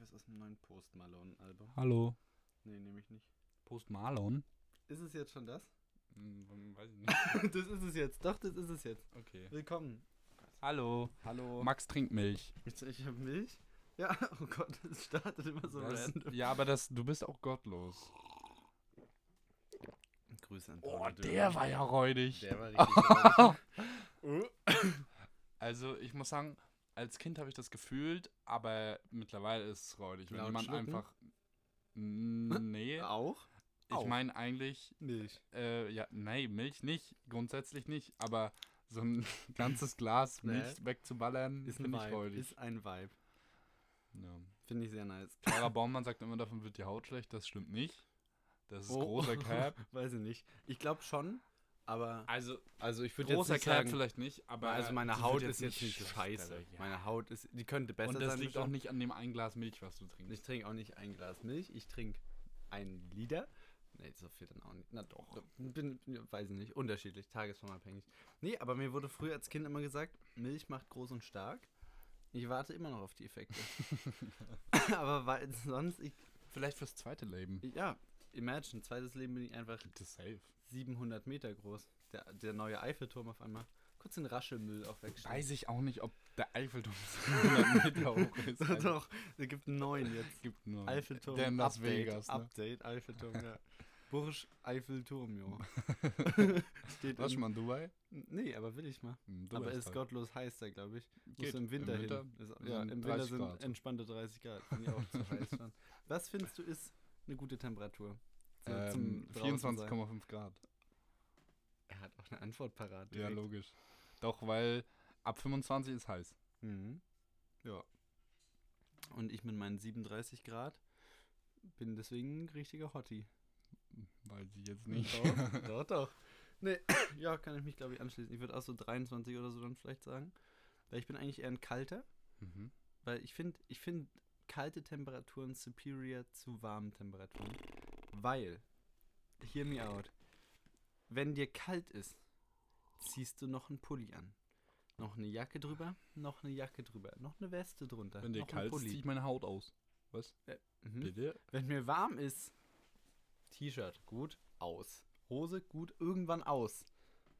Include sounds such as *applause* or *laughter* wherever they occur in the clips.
ich was aus dem neuen Post Malone Album? Hallo. Nee, nehme ich nicht. Post Malone? Ist es jetzt schon das? Hm, weiß ich nicht. *laughs* das ist es jetzt. Doch, das ist es jetzt. Okay. Willkommen. Hallo. Hallo. Max trinkt Milch. Ich, ich habe Milch. Ja, *laughs* oh Gott, es startet immer so Das, random. ja, aber das, du bist auch gottlos. Grüße an Oh, Paula der Dömer. war ja räudig. Der war richtig räudig. *laughs* Also ich muss sagen, als Kind habe ich das gefühlt, aber mittlerweile ist es räudig. Wenn Laut jemand schlucken? einfach... Nee, Auch? ich meine eigentlich, Milch. äh, ja, nee, Milch nicht, grundsätzlich nicht, aber so ein *laughs* ganzes Glas *laughs* Nee. Milch wegzuballern, Ist finde ich räudig. Ist ein Vibe. Ja. Finde ich sehr nice. Clara *laughs* Baumann sagt immer, davon wird die Haut schlecht. Das stimmt nicht. Das ist Oh. großer Cap. Weiß ich nicht. Ich glaube schon, aber. Also, Also ich würde jetzt nicht sagen, vielleicht nicht, aber. also meine Haut ist jetzt nicht scheiße. ja. Meine Haut ist, die könnte besser Und das sein. liegt auch nicht an dem ein Glas Milch, was du trinkst. Ich trinke auch nicht ein Glas Milch, ich trinke ein Liter. Nee, so viel dann auch nicht. Na doch. Bin, weiß ich nicht. Unterschiedlich, tagesformabhängig. Nee, aber mir wurde früher als Kind immer gesagt, Milch macht groß und stark. Ich warte immer noch auf die Effekte. *laughs* *laughs* aber weil sonst, ich, Vielleicht fürs zweite Leben. ja, imagine, zweites Leben bin ich einfach Das ist safe. 700 Meter groß. Der, der neue Eiffelturm auf einmal. Kurz den Raschelmüll auch wegstellen. Weiß ich auch nicht, ob der Eiffelturm *laughs* 100 Meter hoch ist. Doch, doch, es gibt einen neuen jetzt. *laughs* gibt nur Eiffelturm. Der in Las Update, Vegas. Ne? Update, Eiffelturm, ja. Burj Eiffelturm, jo. *laughs* Steht Warst du mal in Dubai? Nee, aber will ich mal. Hm, Dubai aber ist ist halt- gottlos heiß da, glaube ich. Muss Geht. im Winter, Im Winter hin. Ist, ja, im Winter 30 sind Grad. entspannte 30 Grad. Finde ich auch zu heiß schon. Was findest du ist eine gute Temperatur? So Ähm, zum draußen sein? 24,5 Grad. Er hat auch eine Antwort parat. Ja, direkt. logisch. Doch, weil ab 25 ist heiß. Mhm. Ja. Und ich mit meinen 37 Grad bin deswegen ein richtiger Hottie. Weil sie jetzt nicht. Doch, doch, doch. Nee, *coughs* ja, kann ich mich, glaube ich, anschließen. Ich würde auch so 23 oder so dann vielleicht sagen. Weil ich bin eigentlich eher ein kalter. mhm. Weil ich finde, ich finde kalte Temperaturen superior zu warmen Temperaturen. Weil, hear me out, wenn dir kalt ist, ziehst du noch einen Pulli an. Noch eine Jacke drüber, noch eine Jacke drüber, noch eine Weste drunter. Wenn dir kalt ist, ziehe ich meine Haut aus. Was? Mhm. Bitte? Wenn mir warm ist, T-Shirt, gut, aus. Hose, gut, irgendwann aus.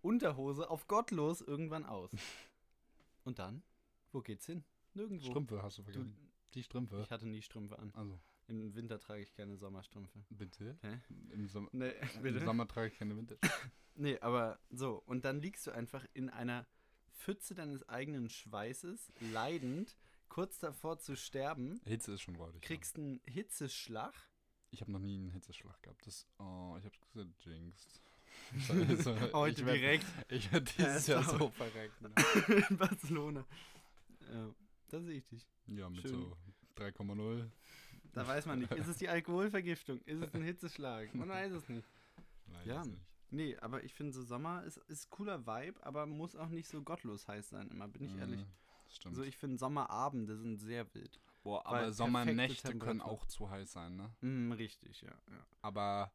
Unterhose auf gottlos, irgendwann aus. *laughs* Und dann? Wo geht's hin? Nirgendwo. Strümpfe hast du Du, vergessen. Die Strümpfe. ich hatte nie Strümpfe an. Also, Im Winter trage ich keine Sommerstrümpfe. bitte? Hä? Im, Som Nee, Im Sommer trage ich keine Winter. *laughs* Nee, aber so. Und dann liegst du einfach in einer Pfütze deines eigenen Schweißes, leidend, kurz davor zu sterben, Hitze ist schon räudig. kriegst einen Hitzeschlag. Ja. Ich habe noch nie einen Hitzeschlag gehabt. Das, oh, ich hab's gesagt, jinxed. *laughs* *laughs* Also, Heute ich werd- direkt Ich werde dieses Ja, Jahr so verrecken. in Barcelona. Ja, da sehe ich dich. Ja, mit Schön. so 3,0. Da weiß man nicht. Ist es die Alkoholvergiftung? Ist es ein Hitzeschlag? Man weiß es nicht. Weiß Ja. es nicht. Nee, aber ich finde so Sommer ist, ist cooler Vibe, aber muss auch nicht so gottlos heiß sein, immer, bin ich ehrlich. Mhm, das stimmt. So, ich finde Sommerabende sind sehr wild. Boah, aber Sommernächte können auch zu heiß sein, ne? Mm, richtig, ja. ja. Aber,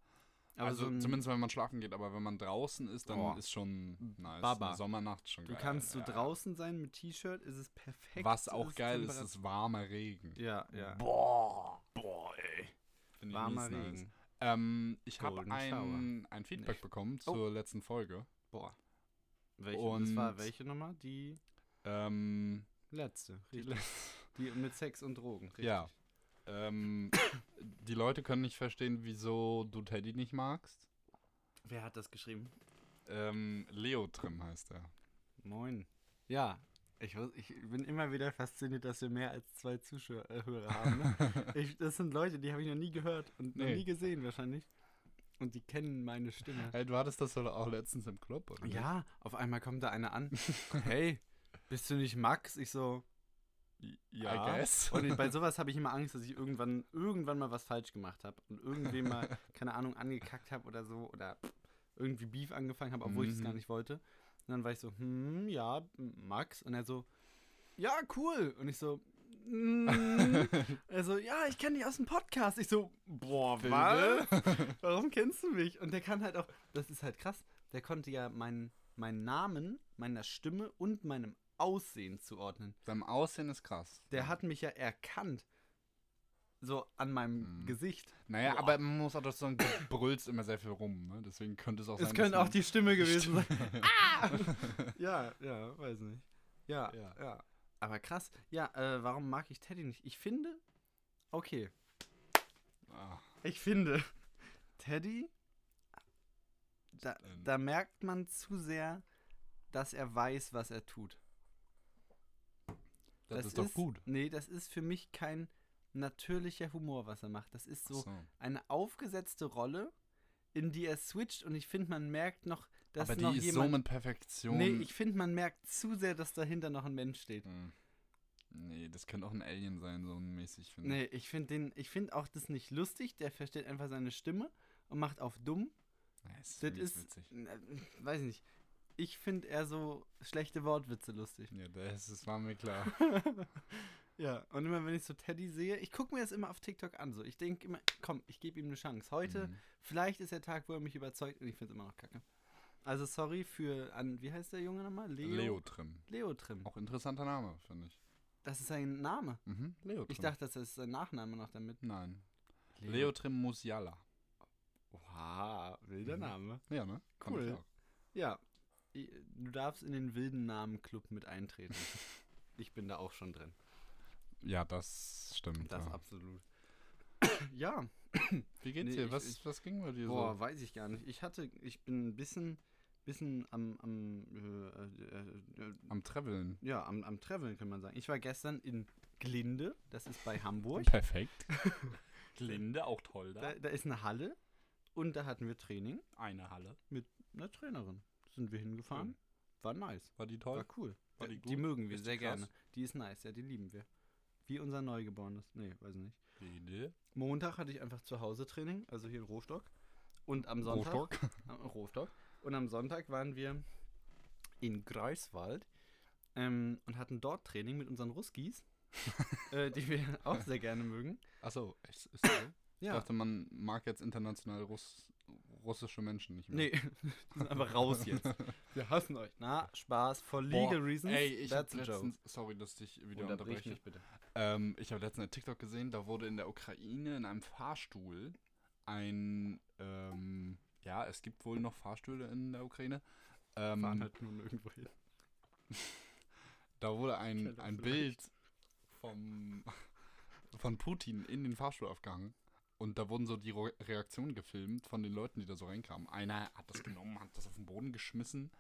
Aber also so ein, zumindest wenn man schlafen geht, aber wenn man draußen ist, dann Boah. ist schon nice. Baba. Eine Sommernacht ist schon du geil. kannst so ja. draußen sein mit T-Shirt, ist es perfekt. Was auch geil ist, ist warmer Regen. Ja, ja. Boah, boah, ey. Find ich Warmer mies nice. Regen. Ähm, ich habe ein, ein Feedback Nicht. bekommen Oh. zur letzten Folge. Boah. Welche, das war Und- welche Nummer? Die Ähm, letzte. die Richtig. Die mit Sex und Drogen. Richtig. Ja. Ähm, die Leute können nicht verstehen, wieso du Teddy nicht magst. Wer hat das geschrieben? Ähm, Leo Trim heißt er. Moin. Ja, ich, ich bin immer wieder fasziniert, dass wir mehr als zwei Zuschauer äh, haben. Ne? *laughs* ich, das sind Leute, die habe ich noch nie gehört und noch Nee. nie gesehen wahrscheinlich. Und die kennen meine Stimme. Hey, du hattest das auch letztens im Club, oder? Ja, auf einmal kommt da einer an. *laughs* hey, bist du nicht Max? Ich so, ja. Und bei *laughs* sowas habe ich immer Angst, dass ich irgendwann, irgendwann mal was falsch gemacht habe und irgendwem mal, *laughs* keine Ahnung, angekackt habe oder so oder irgendwie Beef angefangen habe, obwohl ich es Mhm. gar nicht wollte. Und dann war ich so, hm, ja, Max. Und er so, ja, cool. Und ich so, mm. er *laughs* so, ja, ich kenne dich aus dem Podcast. Ich so, boah, was? Warum kennst du mich? Und der kann halt auch, das ist halt krass, der konnte ja meinen, meinen Namen, meiner Stimme und meinem Aussehen zuordnen. Beim Aussehen ist krass. Der hat mich ja erkannt. so an meinem Mhm. Gesicht. Naja, Boah. aber man muss auch dazu sagen, du brüllst immer sehr viel rum, ne? Deswegen könnte es auch sein. Es könnte auch die Stimme gewesen sein. *laughs* Ah! ja, ja, weiß nicht. Ja, ja. Ja. Aber krass. Ja, äh, warum mag ich Teddy nicht? Ich finde, okay, Ah, ich finde, *laughs* Teddy, da, da merkt man zu sehr, dass er weiß, was er tut. Das, ist doch gut. Nee, das ist für mich kein natürlicher Humor, was er macht. Das ist so, so. eine aufgesetzte Rolle, in die er switcht und ich finde, man merkt noch, dass Aber noch die ist jemand. so mit Perfektion. nee, ich finde, man merkt zu sehr, dass dahinter noch ein Mensch steht. Hm. Nee, das könnte auch ein Alien sein, so mäßig, finde Nee, ich finde den, ich finde auch das nicht lustig. Der versteht einfach seine Stimme und macht auf dumm. ist Das mies ist, witzig. äh, weiß nicht. Ich finde eher so schlechte Wortwitze lustig. Ja, das, das war mir klar. *laughs* ja, und immer wenn ich so Teddy sehe, ich gucke mir das immer auf TikTok an. So, ich denke immer, komm, ich gebe ihm eine Chance. Heute, Mhm. vielleicht ist der Tag, wo er mich überzeugt und ich finde es immer noch kacke. Also sorry für an, wie heißt der Junge nochmal? Leo. Leo Trim. Leo Trim. Auch interessanter Name, finde ich. Das ist sein Name. Mhm. Leo Trim. Ich dachte, das ist sein Nachname noch damit. Nein. Leo Trim Musiala. Oha, wilder Mhm. Name. Ja, ne? Cool. ich auch. Ja, du darfst in den wilden Namen-Club mit eintreten. *laughs* ich bin da auch schon drin. Ja, das stimmt. Das ja. absolut. *coughs* ja, *coughs* Wie geht's Nee, dir? ich- Was, ich- was ging bei dir boah, so? weiß ich gar nicht. Ich hatte, ich bin ein bisschen, bisschen am, am, äh, äh, äh, Am Traveln. ja, am, am Traveln, kann man sagen. Ich war gestern in Glinde, das ist bei Hamburg. Perfekt. *laughs* Glinde, auch toll Da, da ist eine Halle und da hatten wir Training Eine Halle. mit einer Trainerin. Sind wir hingefahren. War nice. War die toll? War cool. War die die, gut? mögen wir Ist die sehr gerne. Die ist nice, ja, die lieben wir. Wie unser Neugeborenes. Nee, weiß ich nicht. Glinde. Montag hatte ich einfach zu Hause Training, also hier in Rostock. Und am Sonntag. Rostock. *laughs* Am Rostock. Und am Sonntag waren wir in Greifswald ähm, und hatten dort Training mit unseren Ruskis, *laughs* äh, die wir auch sehr gerne mögen. Achso, ist, ist so? Ich Ja. dachte, man mag jetzt international Russ, russische Menschen nicht mehr. Nee, *laughs* die sind einfach raus jetzt. *laughs* Wir hassen euch. Na, Spaß, for Boah, legal reasons. Ey, ich that's joke. letztens, sorry, dass ich dich wieder Unterbrich unterbreche. mich bitte. Ähm, ich habe letztens einen TikTok gesehen, da wurde in der Ukraine in einem Fahrstuhl ein, ähm, ja, es gibt wohl noch Fahrstühle in der Ukraine. Ähm, Fahren halt nur irgendwo hin. *laughs* Da wurde ein, ein vielleicht. Bild vom, von Putin in den Fahrstuhl aufgehangen. Und da wurden so die Reaktionen gefilmt von den Leuten, die da so reinkamen. Einer hat das genommen, hat das auf den Boden geschmissen.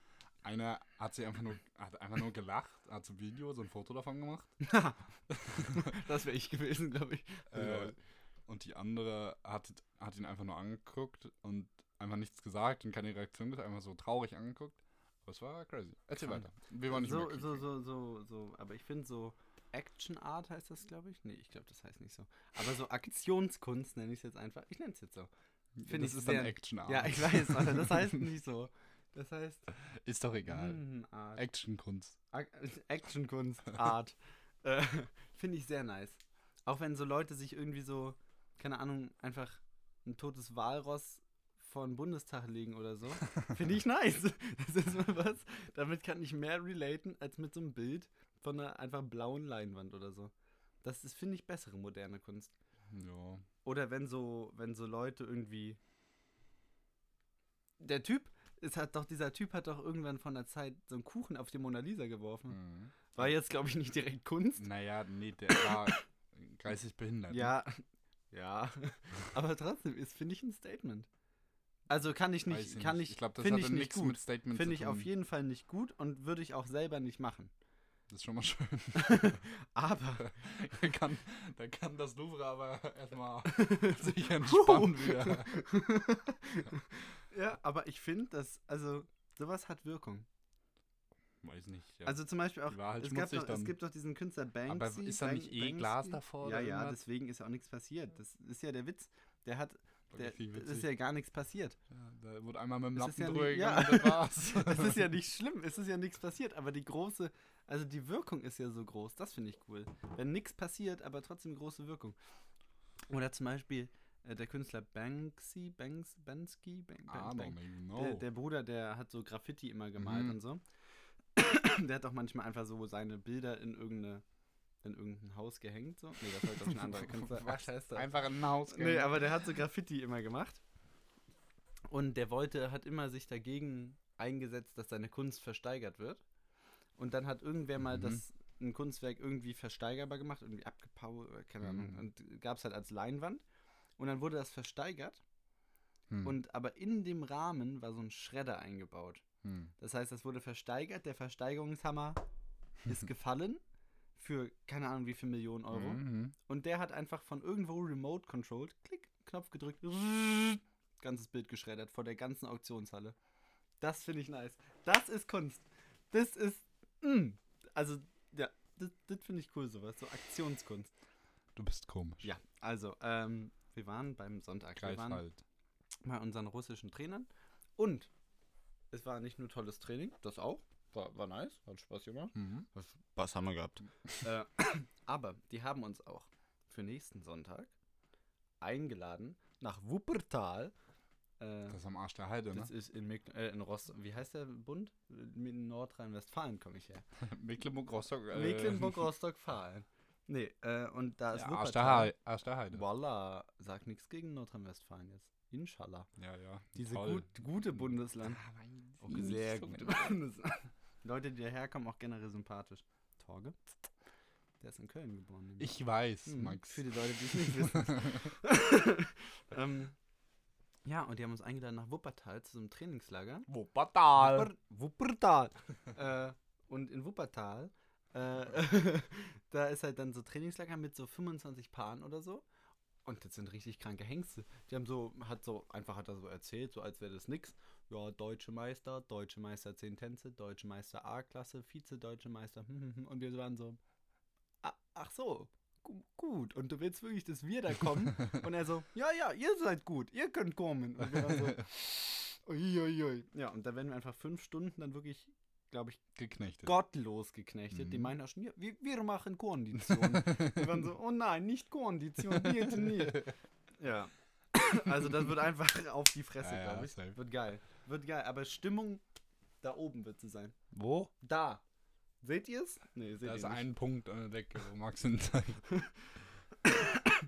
Einer hat sich einfach nur, hat einfach nur gelacht, hat so ein Video, so ein Foto davon gemacht. *laughs* das wäre ich gewesen, glaube ich. Äh, und die andere hat, hat ihn einfach nur angeguckt und einfach nichts gesagt und keine Reaktion gesagt, einfach so traurig angeguckt. Es war crazy. Erzähl Krank. weiter. Wir wollen nicht so, so, so, so, so, aber ich finde so Action Art heißt das, glaube ich. Nee, ich glaube, das heißt nicht so. Aber so Aktionskunst nenne ich es jetzt einfach. Ich nenne es jetzt so. finde das ich ist sehr- dann Action Art. Ja, ich weiß, aber das heißt *laughs* nicht so. Das heißt Ist doch egal. Actionkunst. Actionkunst, Art. *laughs* äh, finde ich sehr nice. Auch wenn so Leute sich irgendwie so, keine Ahnung, einfach ein totes Walross vor den Bundestag legen oder so. Finde ich *laughs* nice. Das ist mal was. Damit kann ich mehr relaten als mit so einem Bild von einer einfach blauen Leinwand oder so. Das ist, finde ich, bessere moderne Kunst. Ja. Oder wenn so, wenn so Leute irgendwie. Der Typ, es hat doch, dieser Typ hat doch irgendwann von der Zeit so einen Kuchen auf die Mona Lisa geworfen. Mhm. War jetzt, glaube ich, nicht direkt Kunst. Naja, nee, der *coughs* war geistig behindert. Ja, ja. Aber trotzdem ist, finde ich, ein Statement. Also kann ich nicht, ich kann nicht. ich, Ich glaube, das finde hatte ich nicht nichts gut. mit Statement Finde ich auf jeden Fall nicht gut und würde ich auch selber nicht machen. Das ist schon mal schön. *laughs* Aber *laughs* da, kann, da kann das Louvre aber erstmal *laughs* sich entspannen wieder. ja, aber ich finde, dass also sowas hat Wirkung. Weiß nicht. Ja. Also zum Beispiel auch, halt es, gab doch, es dann. gibt doch diesen Künstler Banksy. aber ist da nicht eh Bank- Glas Banksy? davor? Ja, ja, irgendwas? deswegen ist ja auch nichts passiert. Das ist ja der Witz. Der hat, der, es ist ja gar nichts passiert. Ja, da wurde einmal mit dem Es Lappen ja drüber ja. und das war's. Das ist ja nicht schlimm, es ist ja nichts passiert, aber die große, also die Wirkung ist ja so groß, das finde ich cool. Wenn nichts passiert, aber trotzdem große Wirkung. Oder zum Beispiel äh, der Künstler Banksy, Banks, Bansky, don't even know. Der, der Bruder, der hat so Graffiti immer gemalt Mhm. und so. *coughs* der hat auch manchmal einfach so seine Bilder in irgendeine, in irgendein Haus gehängt. So. Nee, das war doch ein anderer *laughs* Künstler. Was? scheiße. Einfach in ein Haus Nee, aber der hat so Graffiti immer gemacht. Und der wollte, hat immer sich dagegen eingesetzt, dass seine Kunst versteigert wird. Und dann hat irgendwer mal Mhm. das ein Kunstwerk irgendwie versteigerbar gemacht, irgendwie abgepaut, oder keine Ahnung. Mhm. Und gab es halt als Leinwand. Und dann wurde das versteigert. Hm. Und aber in dem Rahmen war so ein Schredder eingebaut. hm. Das heißt, das wurde versteigert. Der Versteigerungshammer *laughs* ist gefallen für keine Ahnung wie viel Millionen Euro. Mhm. Und der hat einfach von irgendwo remote controlled, klick, Knopf gedrückt, ganzes Bild geschreddert vor der ganzen Auktionshalle. Das finde ich nice. Das ist Kunst. Das ist, mm, also, ja, das, das finde ich cool, sowas, so Aktionskunst. Du bist komisch. Ja, also, ähm, wir waren beim Sonntag. Wir waren bei unseren russischen Trainern und es war nicht nur tolles Training, das auch, war, war nice, hat Spaß gemacht. Mhm. Was haben wir gehabt? äh, *coughs* aber die haben uns auch für nächsten Sonntag eingeladen nach Wuppertal. Äh, Das ist am Arsch der Heide, ne? das ist in, Meck äh, in Rostock. Wie heißt der Bund? In Nordrhein-Westfalen komme ich her. *laughs* Mecklenburg-Rostock. Äh, Mecklenburg-Rostock-Falen. Nee, äh, und da ist Ja, Arsch der, Wuppertal. Heide. Arsch der Heide. Voila, sag nichts gegen Nordrhein-Westfalen jetzt. Inshallah. Ja, ja. Diese gut, gute Bundesland. Ah, mein sehr gute Bundesland. *laughs* Leute, die daherkommen, auch generell sympathisch. Torge? Der ist in Köln geboren. nämlich. Ich weiß, Hm, Max. Für die Leute, die es nicht *laughs* wissen. ähm, ja, und die haben uns eingeladen nach Wuppertal zu so einem Trainingslager. Wuppertal. Wuppertal. *laughs* äh, und in Wuppertal, äh, *laughs* da ist halt dann so Trainingslager mit so 25 Paaren oder so. Und das sind richtig kranke Hengste. Die haben so, hat so, einfach hat er so erzählt, so als wäre das nix. Ja, deutsche Meister, deutsche Meister 10 Tänze, deutsche Meister A-Klasse, Vize-deutsche Meister. *laughs* Und wir waren so, "Ah, ach so, gut. Und du willst wirklich, dass wir da kommen? Und er so, *laughs* ja, ja, ihr seid gut, ihr könnt kommen. Und wir waren so, uiuiui. Ja, und da werden wir einfach fünf Stunden dann wirklich, glaube ich, Geknechtet. gottlos geknechtet. Die Mhm. meinen auch schon, ja, wir, wir machen Kondition. wir waren so, oh nein, nicht Kondition, bitte nicht. *laughs* Ja. Also das wird einfach auf die Fresse, Ja, ja, glaube ich. safe. Wird geil. Wird geil. Aber Stimmung da oben wird sie sein. Wo? Da. Seht ihr es? Nee, seht Da ihr ist nicht. ein Punkt an der Decke, wo Max hinzeigt. *laughs*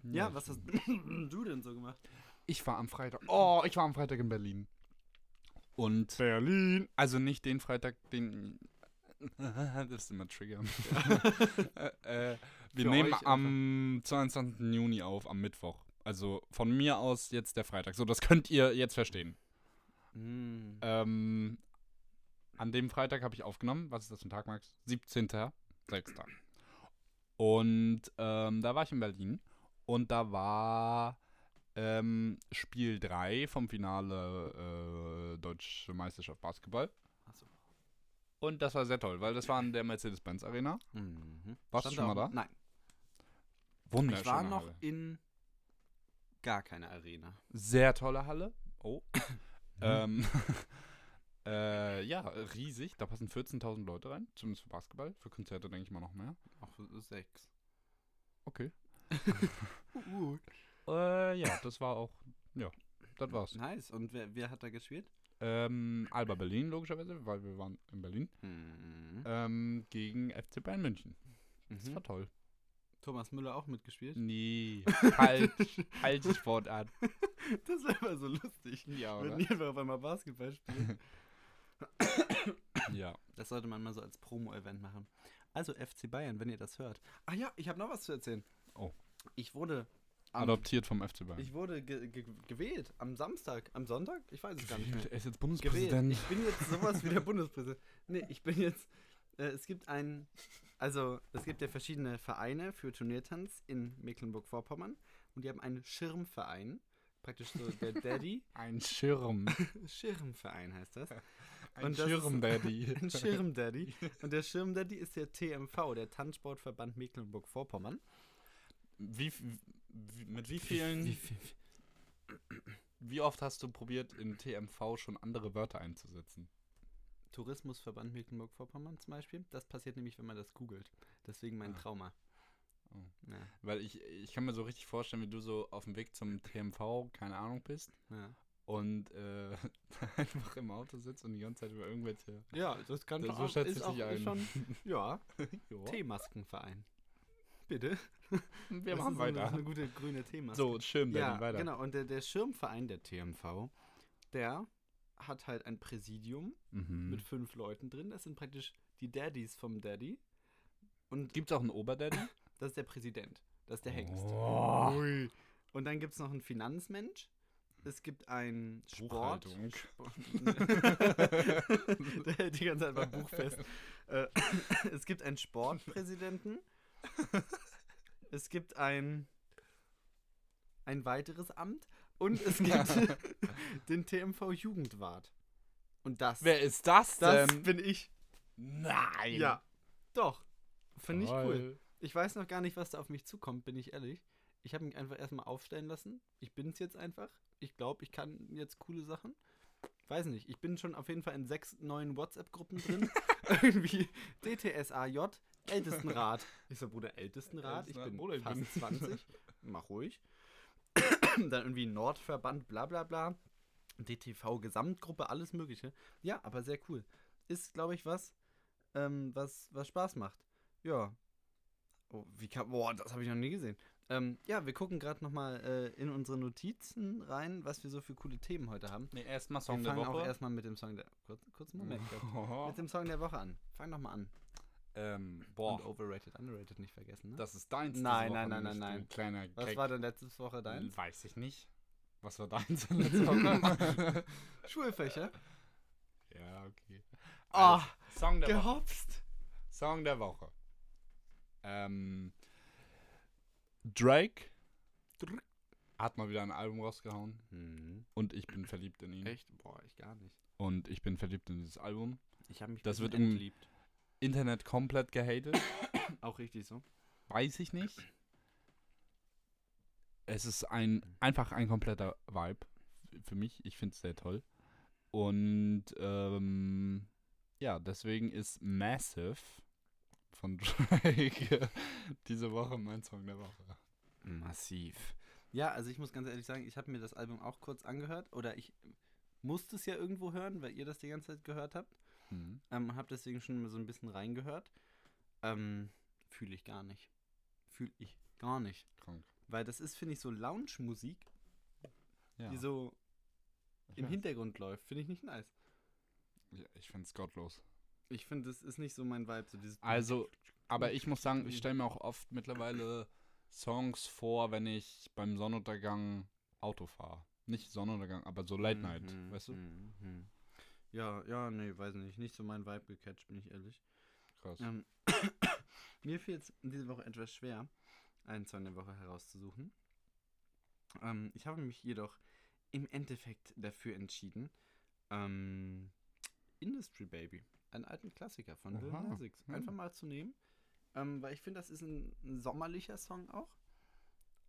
Ja, was hast *laughs* du denn so gemacht? Ich war am Freitag. Oh, ich war am Freitag in Berlin. Und. Berlin. Also nicht den Freitag, den. *laughs* das ist immer Trigger. äh, äh, wir Für nehmen am 22. Juni auf, am Mittwoch. Also von mir aus jetzt der Freitag. So, das könnt ihr jetzt verstehen. Mm. Ähm, an dem Freitag habe ich aufgenommen. Was ist das für ein Tag, Max? 17.06. Und ähm, da war ich in Berlin. Und da war ähm, Spiel 3 vom Finale äh, Deutsche Meisterschaft Basketball. Achso. Und das war sehr toll, weil das war in der Mercedes-Benz Arena. Mhm. Warst du Stand schon mal da? Nein. Wunderschöne Ich war noch Halle. in gar keiner Arena. Sehr tolle Halle. Oh. *coughs* Ähm, *laughs* äh, ja, riesig. Da passen 14.000 Leute rein. Zumindest für Basketball. Für Konzerte denke ich mal noch mehr. Auch sechs. Okay. Uh. *laughs* Äh, ja, das war auch. Ja, das war's. Nice. Und wer, wer hat da gespielt? Ähm, Alba Berlin, logischerweise, weil wir waren in Berlin. Mhm. Ähm, gegen FC Bayern München. Das Mhm. war toll. Thomas Müller auch mitgespielt? Nee, *laughs* halt, halt *laughs* Sportart. Das wäre aber so lustig. Ja, Wenn oder? die einfach auf einmal Basketball spielen. Ja. Das sollte man mal so als Promo-Event machen. Also FC Bayern, wenn ihr das hört. Ah ja, ich habe noch was zu erzählen. Oh. Ich wurde am, Adoptiert vom FC Bayern. ich wurde ge ge gewählt am Samstag, am Sonntag? Ich weiß es gar nicht mehr. Er ist jetzt gewählt. Bundespräsident. Ich bin jetzt sowas wie der Bundespräsident. Nee, ich bin jetzt. Äh, es gibt ein. Also, es gibt ja verschiedene Vereine für Turniertanz in Mecklenburg-Vorpommern. Und die haben einen Schirmverein. Praktisch so der *laughs* Daddy. Ein Schirm. *laughs* Schirmverein heißt das. *laughs* *laughs* Ein Schirm-Daddy. Ein *laughs* Schirmdaddy. Und der Schirmdaddy ist der TMV, der Tanzsportverband Mecklenburg-Vorpommern. Wie, wie, mit wie vielen. Wie, oft hast du probiert, in TMV schon andere Wörter einzusetzen? Tourismusverband Mecklenburg-Vorpommern zum Beispiel. Das passiert nämlich, wenn man das googelt. Deswegen mein Ah. Trauma. Oh. Ja, Weil ich, ich kann mir so richtig vorstellen, wie du so auf dem Weg zum TMV, keine Ahnung, bist ja. Und äh, *laughs* einfach im Auto sitzt und die ganze Zeit über irgendwelche. ja das kann Das- schon so schätze ich auch ein. schon, *laughs* ja, *laughs* Ja. Teemaskenverein. Bitte. Wir Das machen ist eine- weiter. so eine gute grüne Thema. So, Schirm, ja, weiter. genau. Und der, der Schirmverein der TMV, der hat halt ein Präsidium Mhm. mit fünf Leuten drin. Das sind praktisch die Daddies vom Daddy. Und Gibt's auch einen Oberdaddy? das ist der Präsident. Das ist der Hengst. Oh. Und dann gibt es noch einen Finanzmensch. Es gibt einen Sport. Buchhaltung. *laughs* der hält die ganze Zeit beim Buch fest. Äh, *laughs* es gibt einen Sportpräsidenten. Es gibt ein, ein weiteres Amt. Und es gibt *laughs* den TMV-Jugendwart. Und das, Wer ist das das denn? bin ich. Nein. Ja, doch. Finde ich cool. Ich weiß noch gar nicht, was da auf mich zukommt, bin ich ehrlich. Ich habe mich einfach erstmal aufstellen lassen. Ich bin es jetzt einfach. Ich glaube, ich kann jetzt coole Sachen. Weiß nicht. Ich bin schon auf jeden Fall in sechs neuen WhatsApp-Gruppen drin. *laughs* Irgendwie DTSAJ, Ältestenrat. *laughs* Ich so, Bruder, Ältestenrat? Ich bin Bruder, fast bin- 20. *laughs* Mach ruhig. *coughs* Dann irgendwie Nordverband, bla bla bla. DTV Gesamtgruppe, alles Mögliche. Ja, aber sehr cool. Ist, glaube ich, was, ähm, was, was Spaß macht. Ja. Oh, wie kann. Boah, das habe ich noch nie gesehen. Ähm, ja, wir gucken gerade nochmal äh, in unsere Notizen rein, was wir so für coole Themen heute haben. Nee, erstmal Wir Song der fangen auch Woche. erstmal mit dem Song der. Kurz, kurzen Moment. Oh. Mit dem Song der Woche an. Fang doch mal an. ähm, Und boah, overrated, underrated nicht vergessen, ne? das ist deins. Nein, Woche, nein, nein, nein, nein. Kleiner was Gag. war denn letzte Woche dein? Weiß ich nicht. Was war deins letzte Woche? *laughs* *laughs* Schulfächer? ja, okay. Ah, Also, Song der Woche. gehopst. Song der Woche. Ähm, Drake hat mal wieder ein Album rausgehauen Hm, und ich bin verliebt in ihn. echt? Boah, ich gar nicht. Und ich bin verliebt in dieses Album. Ich habe mich Das wird im- entliebt. Internet komplett gehatet. *coughs* Auch richtig so. Weiß ich nicht. Es ist ein einfach ein kompletter Vibe für mich. Ich finde es sehr toll. Und ähm, ja, deswegen ist Massive von *laughs* Drake diese Woche mein Song der Woche. Massiv. Ja, also ich muss ganz ehrlich sagen, ich habe mir das Album auch kurz angehört oder ich musste es ja irgendwo hören, weil ihr das die ganze Zeit gehört habt. Mhm. Ähm, habe deswegen schon mal so ein bisschen reingehört. Ähm, Fühle ich gar nicht. Fühle ich gar nicht. Krank. Weil das ist, finde ich, so Lounge-Musik, Ja. die so ich im weiß. Hintergrund läuft. Finde ich nicht nice. Ja, ich finde es gottlos. Ich finde, das ist nicht so mein Vibe. So dieses Also, aber ich muss sagen, ich stelle mir auch oft mittlerweile Songs vor, wenn ich beim Sonnenuntergang Auto fahre. Nicht Sonnenuntergang, aber so Late Night, Mhm, weißt du? mhm. Ja, ja, nee, weiß nicht. Nicht so mein Vibe gecatcht, bin ich ehrlich. Krass. Ähm, *coughs* mir fiel es diese Woche etwas schwer, einen Song der Woche herauszusuchen. Ähm, ich habe mich jedoch im Endeffekt dafür entschieden, ähm, Industry Baby, einen alten Klassiker von Lil Oha, Nas X, hm. einfach mal zu nehmen. Ähm, weil ich finde, das ist ein, ein sommerlicher Song auch.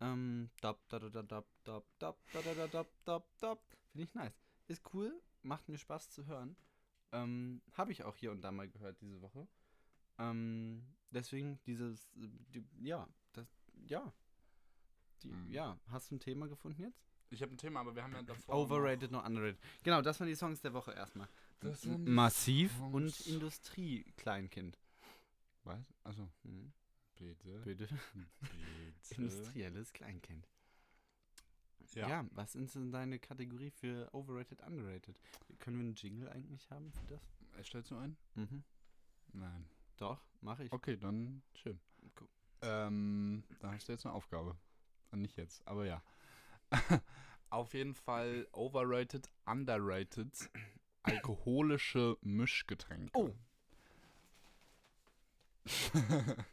Ähm, dab, da, da, da, dab, dab, da, da, da, dab, dab, dab. Finde ich nice. Ist cool, macht mir Spaß zu hören. Ähm, habe ich auch hier und da mal gehört diese Woche. Ähm, deswegen dieses, die, ja, das, ja. Die, Mhm. Ja, hast du ein Thema gefunden jetzt? Ich habe ein Thema, aber wir haben ja davor. Overrated, noch underrated. Genau, das waren die Songs der Woche erstmal. Massiv Songs. und Industrie-Kleinkind. Was? Also, Mhm. bitte. Bitte. *laughs* Bitte. Industrielles Kleinkind. Ja. Ja. was ist denn deine Kategorie für overrated, underrated? Können wir einen Jingle eigentlich haben für das? Erstellst du einen? Mhm. Nein. Doch, mache ich. Okay, dann schön. Cool. Ähm, dann hast du jetzt eine Aufgabe. Äh, Nicht jetzt, aber ja. *laughs* Auf jeden Fall overrated, underrated, alkoholische Mischgetränke. Oh. *laughs*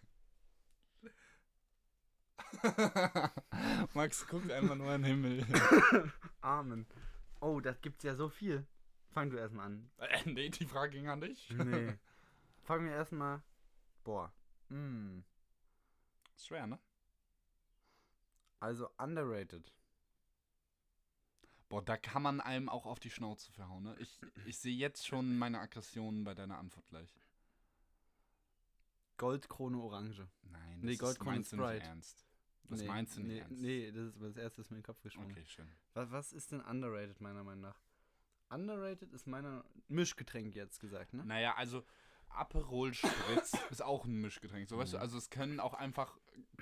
Max guckt einfach nur in den Himmel. *laughs* Amen. Oh, das gibt's ja so viel. Fang du erstmal an. äh, nee, die Frage ging an dich. Nee. *laughs* Fangen wir erstmal. Boah. Mm. Schwer, ne? Also underrated. Boah, da kann man einem auch auf die Schnauze verhauen, ne? Ich, ich sehe jetzt schon meine Aggression bei deiner Antwort gleich. Goldkrone Orange. Nein, Nee, das Gold ist, meinst du nicht Sprite. ernst. Das nee, meinst du nicht nee, ernst. Nee, das ist das erste, das mir in den Kopf gesprungen. Okay, schön. Was, was ist denn underrated, meiner Meinung nach? Underrated ist meiner. Mischgetränk jetzt gesagt, ne? Naja, also Aperol Spritz *laughs* ist auch ein Mischgetränk. So, weißt du, Mhm. also es können auch einfach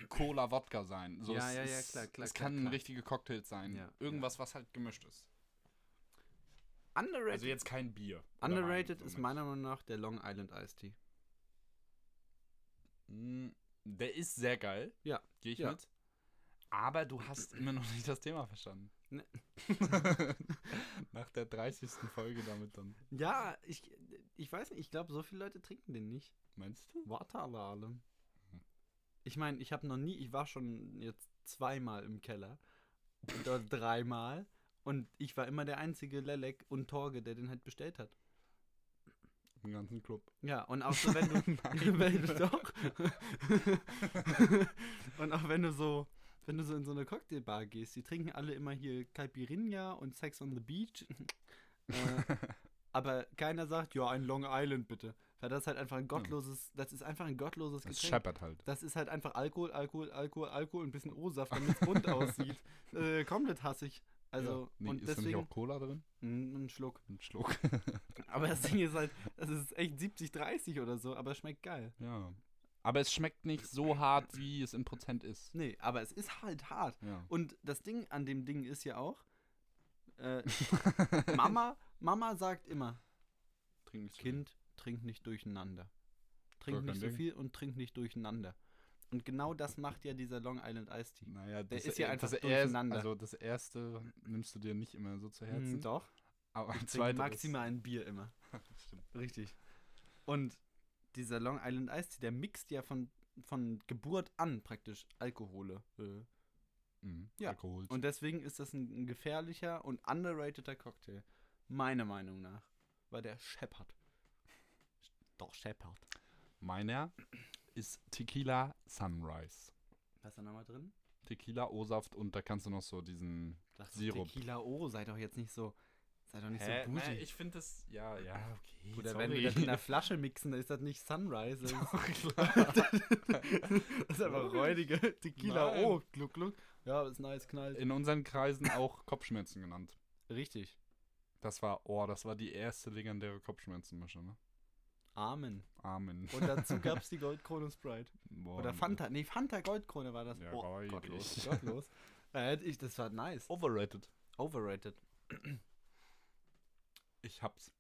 Cola Wodka sein. So, Ja, es ja, ja, klar, klar, Es klar, kann klar. richtige Cocktails sein. Ja, Irgendwas, was halt gemischt ist. Underrated, Also jetzt kein Bier. underrated Wein, ist meiner Meinung nach der Long Island Iced Tea. Mm, Der ist sehr geil. Ja. Gehe ich Ja. mit. Aber du hast immer noch nicht das Thema verstanden. Ne. *laughs* Nach der 30. Folge damit dann. Ja, ich, ich weiß nicht, ich glaube, so viele Leute trinken den nicht. Meinst du? Waterlale. Mhm. Ich meine, ich habe noch nie, ich war schon jetzt zweimal im Keller. Oder *laughs* dreimal. Und ich war immer der einzige Lelek und Torge, der den halt bestellt hat. Im ganzen Club. Ja, und auch so, wenn du. *laughs* *laughs* Wenn du doch. und auch wenn du so. Wenn du so in so eine Cocktailbar gehst, die trinken alle immer hier Caipirinha und Sex on the Beach. äh, aber keiner sagt, ja, ein Long Island bitte. Weil das ist halt einfach ein gottloses, das ist einfach ein gottloses Das Getränk. scheppert halt. Das ist halt einfach Alkohol, Alkohol, Alkohol, Alkohol und ein bisschen O-Saft, damit es bunt *laughs* aussieht. Äh, komplett hassig. Also, ja. nee, und ist da nicht deswegen. auch Cola drin? Ein Schluck. Ein Schluck. *laughs* Aber das Ding ist halt, das ist echt 70, 30 oder so, aber es schmeckt geil. ja. Aber es schmeckt nicht so hart, wie es in Prozent ist. Nee, aber es ist halt hart. Ja. Und das Ding an dem Ding ist ja auch, äh, *laughs* Mama, Mama sagt immer, Trink nicht so viel. Kind, trink nicht durcheinander. Trink Gar nicht so Ding. viel und trink nicht durcheinander. Und genau das macht ja dieser Long Island Iced Tea. Naja, Der das ist ja einfach das durcheinander. Erste, also das erste nimmst du dir nicht immer so zu Herzen. Hm, doch. Aber Ich trinke maximal ein Bier immer. *laughs* Richtig. Und dieser Long Island Iced Tea, der mixt ja von, von Geburt an praktisch Alkohole. Äh. Mhm. Ja. Alkohol. Und deswegen ist das ein, ein gefährlicher und underrateder Cocktail. Meiner Meinung nach. Weil der scheppert. Doch, scheppert. Meiner ist Tequila Sunrise. Was ist da nochmal drin? Tequila, O-Saft und da kannst du noch so diesen. Doch Sirup. Tequila, oh, sei doch jetzt nicht so, sei doch nicht Hä? so bougie. Nein, ich finde das. Ja, ja, okay. Oder sorry. wenn wir das in der Flasche mixen, dann ist das nicht Sunrise. Das *laughs* ist, Klar. das ist einfach räudige Tequila, Nein. oh, gluck, gluck. Ja, ist nice, knallt. In unseren Kreisen auch Kopfschmerzen genannt. Richtig. Das war, oh, das war die erste legendäre Kopfschmerzenmische, ne? Amen. Amen. Und dazu *laughs* gab es die Goldkrone Sprite. Boah, Oder Fanta. Nee, Fanta Goldkrone war das. Ja, oh, gottlos. Gottlos. *laughs* Äh, ich, das war nice. Overrated. Overrated. Ich hab's.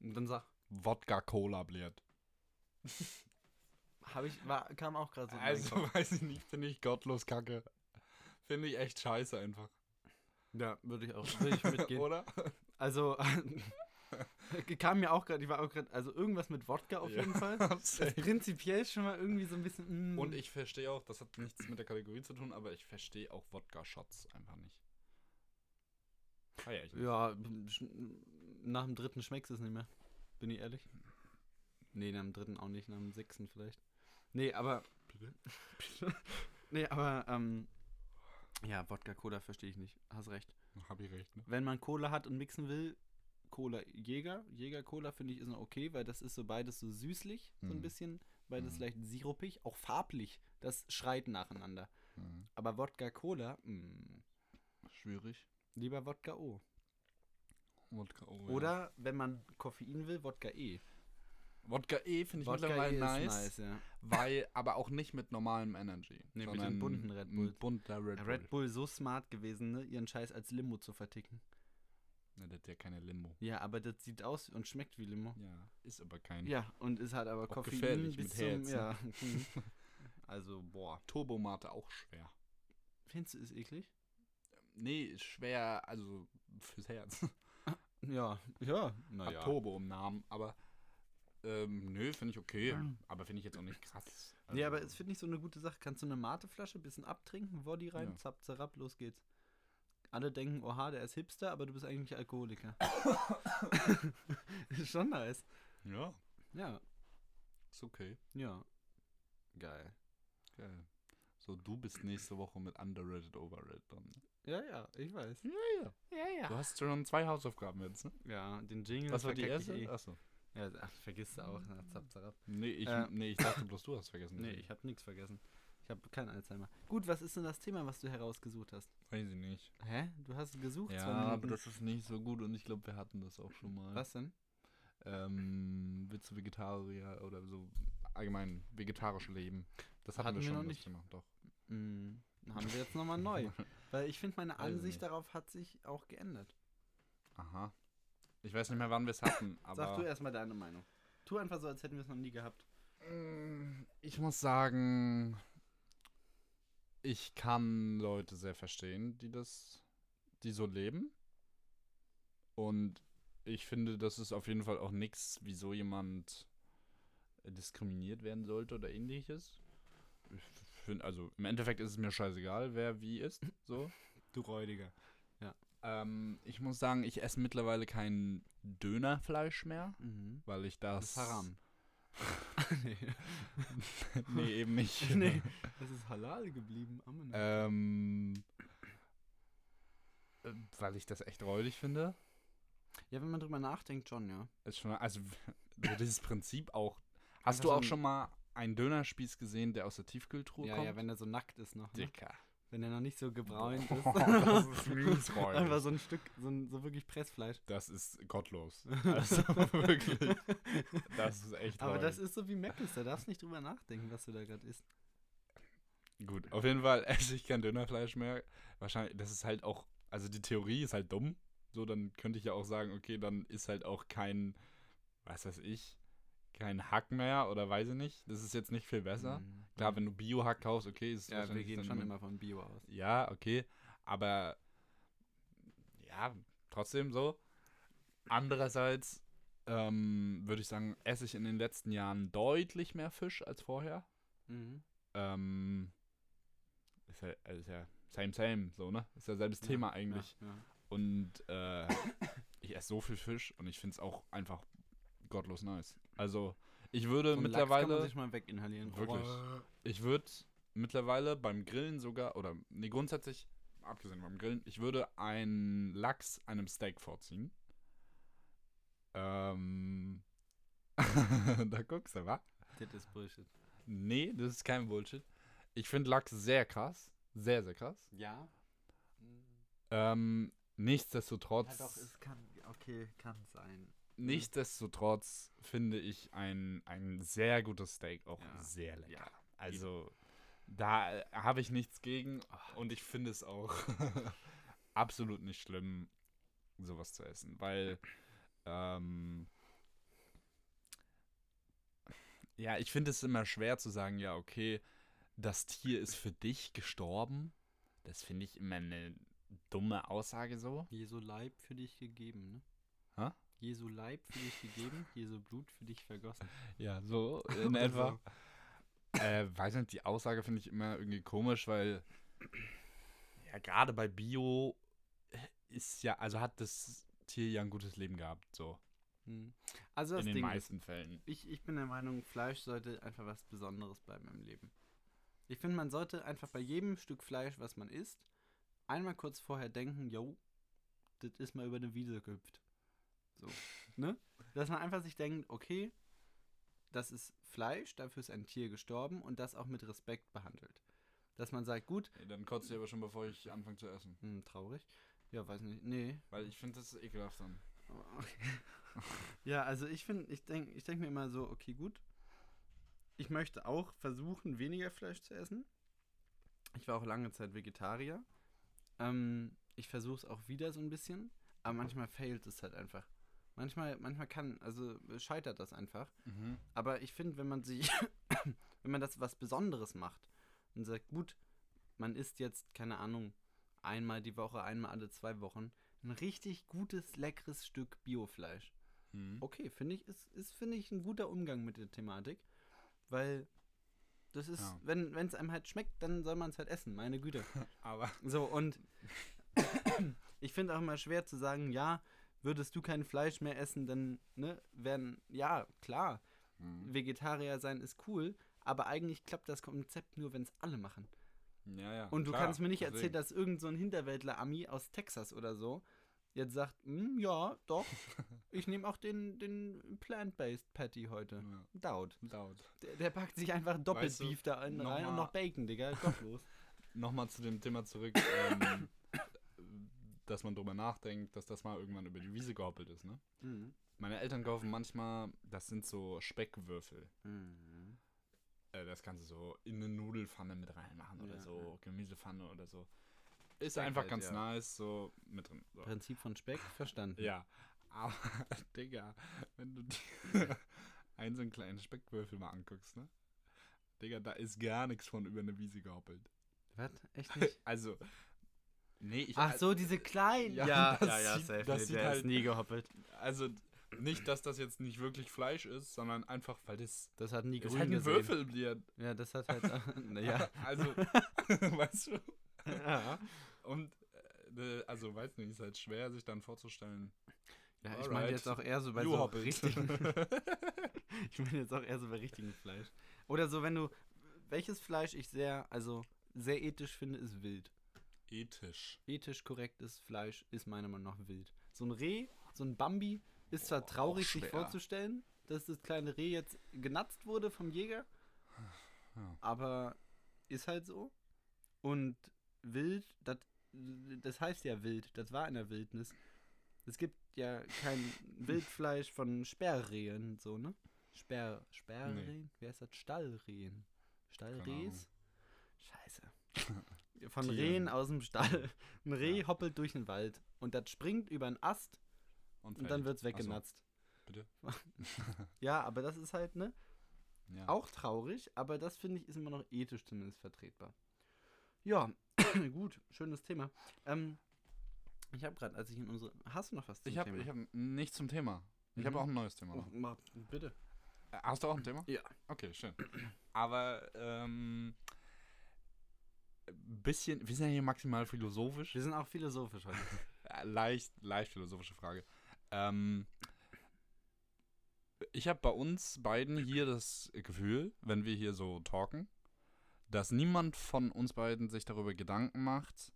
Und dann sag, Wodka Cola bläht. *laughs* habe ich, war, kam auch gerade so. Also, weiß ich nicht, finde ich gottlos kacke. Finde ich echt scheiße einfach. Ja, würde ich auch, würde ich mitgehen. Oder? Also, *laughs* kam mir auch gerade, ich war auch gerade, also irgendwas mit Wodka auf jeden Fall. *laughs* Prinzipiell schon mal irgendwie so ein bisschen. mm. Und ich verstehe auch, das hat nichts mit der Kategorie zu tun, aber ich verstehe auch Wodka-Shots einfach nicht. Ah ja, ich Ja, nach dem dritten schmeckst du es nicht mehr. Bin ich ehrlich? Nee, nach dem dritten auch nicht, nach dem sechsten vielleicht. Nee, aber. *laughs* nee, aber, ähm. Ja, Wodka Cola verstehe ich nicht. Hast recht. Hab ich recht, ne? Wenn man Cola hat und mixen will, Cola Jäger. Jäger Cola finde ich ist noch okay, weil das ist so beides so süßlich, so ein Mhm. bisschen. Beides Mhm. leicht sirupig, auch farblich. Das schreit nacheinander. Mhm. Aber Wodka Cola, mh, Schwierig. lieber Wodka O. Wodka O. ja. Oder wenn man Koffein will, Wodka E. Wodka E finde ich Wodka mittlerweile E nice, nice, ja. weil, aber auch nicht mit normalem Energy. *laughs* Nee, mit dem bunten Red Bull. bunter Red Bull. Red Bull so smart gewesen, ne, ihren Scheiß als Limo zu verticken. Ne, das ist ja keine Limo. Ja, aber das sieht aus und schmeckt wie Limo. Ja, ist aber kein Ja, und ist halt aber Auch Koffein gefährlich bis mit zum, Herz, ja. *laughs* mhm. Also, boah. Turbomate auch schwer. Findest du es eklig? Nee, ist schwer, also fürs Herz. Ja, ja, naja. Turbo im Namen, aber ähm, nö, finde ich okay. Aber finde ich jetzt auch nicht krass. Nee, aber Also, es finde ich so eine gute Sache. Kannst du eine Mateflasche, bisschen abtrinken, Body rein, Ja. zapp, zerab, los geht's. Alle denken, oha, der ist Hipster, aber du bist eigentlich Alkoholiker. *laughs* ist schon nice. Ja, Ja, ist okay. ja. Geil. Geil. So, du bist nächste Woche mit Underrated Overrated dran. ne? Ja, ja, ich weiß. Ja, Ja, ja. Du hast schon zwei Hausaufgaben jetzt, ne? Ja, den Jingle Was war die erste? Eh. Achso. Ja, ach, vergisst du auch. Na, zapp, zerab. Nee, ich, Äh. nee, ich dachte bloß, du hast vergessen. Nee, ich habe nichts vergessen. Ich habe keinen Alzheimer. Gut, was ist denn das Thema, was du herausgesucht hast? Weiß ich nicht. Hä? Du hast gesucht? Ja, aber das ist nicht so gut und ich glaube, wir hatten das auch schon mal. Was denn? ähm, willst du Vegetarier oder so allgemein vegetarisch leben? Das hatten, Hatten wir wir schon noch das nicht. Thema, doch. Mm, haben wir jetzt nochmal neu. *laughs* Weil ich finde, meine Ansicht darauf hat sich auch geändert. Aha. Ich weiß nicht mehr, wann wir es hatten, aber Sag du erstmal deine Meinung. Tu einfach so, als hätten wir es noch nie gehabt. Mm, ich muss sagen, ich kann Leute sehr verstehen, die das, die so leben. Und ich finde, das ist auf jeden Fall auch nichts, wieso jemand diskriminiert werden sollte oder ähnliches. Ich find, also im Endeffekt ist es mir scheißegal, wer wie ist. So. Du Räudiger. Ähm, ich muss sagen, ich esse mittlerweile kein Dönerfleisch mehr, Mhm. weil ich Das das. ist Haram. *laughs* nee. *laughs* nee, eben nicht. nee, das ist halal geblieben. Amen. Ähm, äh, weil ich das echt räudig finde. ja, wenn man drüber nachdenkt, schon, ja. Ist schon, also so dieses Prinzip auch. Hast du auch schon mal einen Dönerspieß gesehen, der aus der Tiefkühltruhe Ja, kommt? ja, wenn er so nackt ist noch. Ne? Wenn er noch nicht so gebräunt ist. *laughs* das ist *laughs* mies. Einfach so ein Stück, so, ein, so wirklich Pressfleisch. Das ist gottlos. *laughs* Also wirklich. Das ist echt Aber räudig. das ist so wie Meckles, da darfst nicht drüber nachdenken, was du da gerade isst. Gut, auf jeden Fall esse ich kein Dönerfleisch mehr. Wahrscheinlich, das ist halt auch, also die Theorie ist halt dumm. So, dann könnte ich ja auch sagen, okay, dann ist halt auch kein, was weiß ich, kein Hack mehr oder weiß ich nicht. Das ist jetzt nicht viel besser. Mhm. Klar, wenn du Bio-Hack kaufst, okay, ist es Ja, wir gehen schon immer von Bio aus. Ja, okay, aber ja, trotzdem so. Andererseits ähm, würde ich sagen, esse ich in den letzten Jahren deutlich mehr Fisch als vorher. Mhm. Ähm, ist ja, ist ja same, same, so, ne? Ist ja selbes Thema eigentlich. Ja, ja. Und äh, ich esse so viel Fisch und ich finde es auch einfach gottlos nice. Also, ich würde So einen Lachs kann man mittlerweile, sich mal weginhalieren. Wirklich? ich würde mittlerweile beim Grillen sogar, oder nee, grundsätzlich, abgesehen vom Grillen, ich würde einen Lachs einem Steak vorziehen. Ähm, *laughs* da guckst du, wa? Das ist Bullshit. Nee, das ist kein Bullshit. Ich finde Lachs sehr krass. Sehr, sehr krass. Ja. Ähm, nichtsdestotrotz, Ja doch, es kann, okay, kann sein. Nichtsdestotrotz finde ich ein, ein sehr gutes Steak auch Ja. sehr lecker. Ja. Also, da äh, habe ich nichts gegen und ich finde es auch *laughs* absolut nicht schlimm, sowas zu essen, weil, ähm, ja, ich finde es immer schwer zu sagen, ja, okay, das Tier ist für dich gestorben. Das finde ich immer eine dumme Aussage so. Jesu Leib für dich gegeben, ne? Hä? Jesu Leib für dich gegeben, Jesu Blut für dich vergossen. *laughs* Ja, so in *laughs* etwa. Äh, weiß nicht, die Aussage finde ich immer irgendwie komisch, weil ja, gerade bei Bio ist ja, also hat das Tier ja ein gutes Leben gehabt, so. Hm. Also das in den Ding ist, meisten Fällen. ich, ich bin der Meinung, Fleisch sollte einfach was Besonderes bleiben im Leben. Ich finde, man sollte einfach bei jedem Stück Fleisch, was man isst, einmal kurz vorher denken, yo, das ist mal über eine Wiese gehüpft. So, ne? Dass man einfach sich denkt, okay, das ist Fleisch, dafür ist ein Tier gestorben und das auch mit Respekt behandelt. Dass man sagt, gut, Ey, dann kotze ich aber schon, bevor ich anfange zu essen. hm, traurig. Ja, weiß nicht. Nee. Weil ich finde, das ist ekelhaft dann. Okay. *laughs* ja, also ich finde, ich denke ich denk mir immer so, okay, gut. Ich möchte auch versuchen, weniger Fleisch zu essen. Ich war auch lange Zeit Vegetarier. Ähm, ich versuche es auch wieder so ein bisschen, aber manchmal failt es halt einfach. Manchmal, manchmal kann, also scheitert das einfach. Mhm. Aber ich finde, wenn man sich, *coughs* wenn man das was Besonderes macht und sagt, gut, man isst jetzt, keine Ahnung, einmal die Woche, einmal alle zwei Wochen, ein richtig gutes, leckeres Stück Biofleisch. Mhm. Okay, finde ich, ist, ist finde ich, ein guter Umgang mit der Thematik. Weil das ist, Ja. wenn es einem halt schmeckt, dann soll man es halt essen, meine Güte. *laughs* Aber So, und *coughs* ich finde auch immer schwer zu sagen, ja, würdest du kein Fleisch mehr essen, dann, ne, werden, ja, klar, Mhm. Vegetarier sein ist cool, aber eigentlich klappt das Konzept nur, wenn es alle machen. ja, ja. Und du klar, kannst mir nicht deswegen. erzählen, dass irgend so ein Hinterwäldler-Ami aus Texas oder so jetzt sagt, "Hm, ja, doch, *laughs* ich nehme auch den, den Plant-Based Patty heute. Ja. Daut. Laut. Der, der packt sich einfach doppelt Weißt du, Beef da rein und mal- noch Bacon, Digga. Gottlos. *laughs* Nochmal zu dem Thema zurück. ähm, *coughs* dass man drüber nachdenkt, dass das mal irgendwann über die Wiese gehoppelt ist, ne? Mhm. Meine Eltern kaufen manchmal, das sind so Speckwürfel. Mhm. Äh, das kannst du so in eine Nudelfanne mit reinmachen oder Ja, so, Gemüsepfanne oder so. Ist Speck einfach halt, ganz ja. nice, so mit drin. So. Prinzip von Speck verstanden. Ja, aber, *laughs* Digga, wenn du dir *laughs* einen so einen kleinen Speckwürfel mal anguckst, ne? Digga, da ist gar nichts von über eine Wiese gehoppelt. Was? Echt nicht? *laughs* Also, nee, ich Ach so, diese kleinen. Ja, Ja, das ja, ja, sieht- safe. das nee, sieht der halt- ist nie gehoppelt. Also, nicht, dass das jetzt nicht wirklich Fleisch ist, sondern einfach, weil das, Das hat nie das grün ist halt ein gesehen. Würfelbier. Ja, das hat halt. *laughs* naja. Also, *laughs* weißt du? ja. Und, äh, also, weiß nicht, ist halt schwer, sich dann vorzustellen. Ja, ich meine jetzt auch eher so bei You so hoppelt. richtigen. *laughs* ich meine jetzt auch eher so bei richtigem Fleisch. Oder so, wenn du. Welches Fleisch ich sehr, also sehr ethisch finde, ist wild. Ethisch. Ethisch korrektes Fleisch ist meiner Meinung nach wild. So ein Reh, so ein Bambi, ist zwar auch traurig, sich schwer. vorzustellen, dass das kleine Reh jetzt genatzt wurde vom Jäger, Ja. aber ist halt so. Und wild, das, das heißt ja wild, das war in der Wildnis. Es gibt ja kein *laughs* Wildfleisch von Sperrrehen, so, ne? Sperr, Sperrrehen? Wie heißt das? Stallrehen. Stallrehs? Scheiße. *laughs* Von Tieren. Rehen aus dem Stall. *laughs* Ein Reh Ja. hoppelt durch den Wald und das springt über einen Ast und dann fällt. wird's Ach so, weggenatzt. bitte? *laughs* Ja, aber das ist halt, ne? Ja. Auch traurig, aber das finde ich ist immer noch ethisch zumindest vertretbar. Ja, *coughs* gut, schönes Thema. Ähm, ich habe gerade, als ich in unsere. Hast du noch was zum Ich habe Thema? ich hab nichts zum Thema. Ich habe Mhm. auch ein neues Thema. Oh, noch. bitte. Äh, Hast du auch ein Thema? Ja. Okay, schön. Aber, ähm, bisschen, wir sind ja hier maximal philosophisch. Wir sind auch philosophisch heute. *laughs* Äh, leicht, leicht philosophische Frage. Ähm, ich habe bei uns beiden hier das Gefühl, wenn wir hier so talken, dass niemand von uns beiden sich darüber Gedanken macht,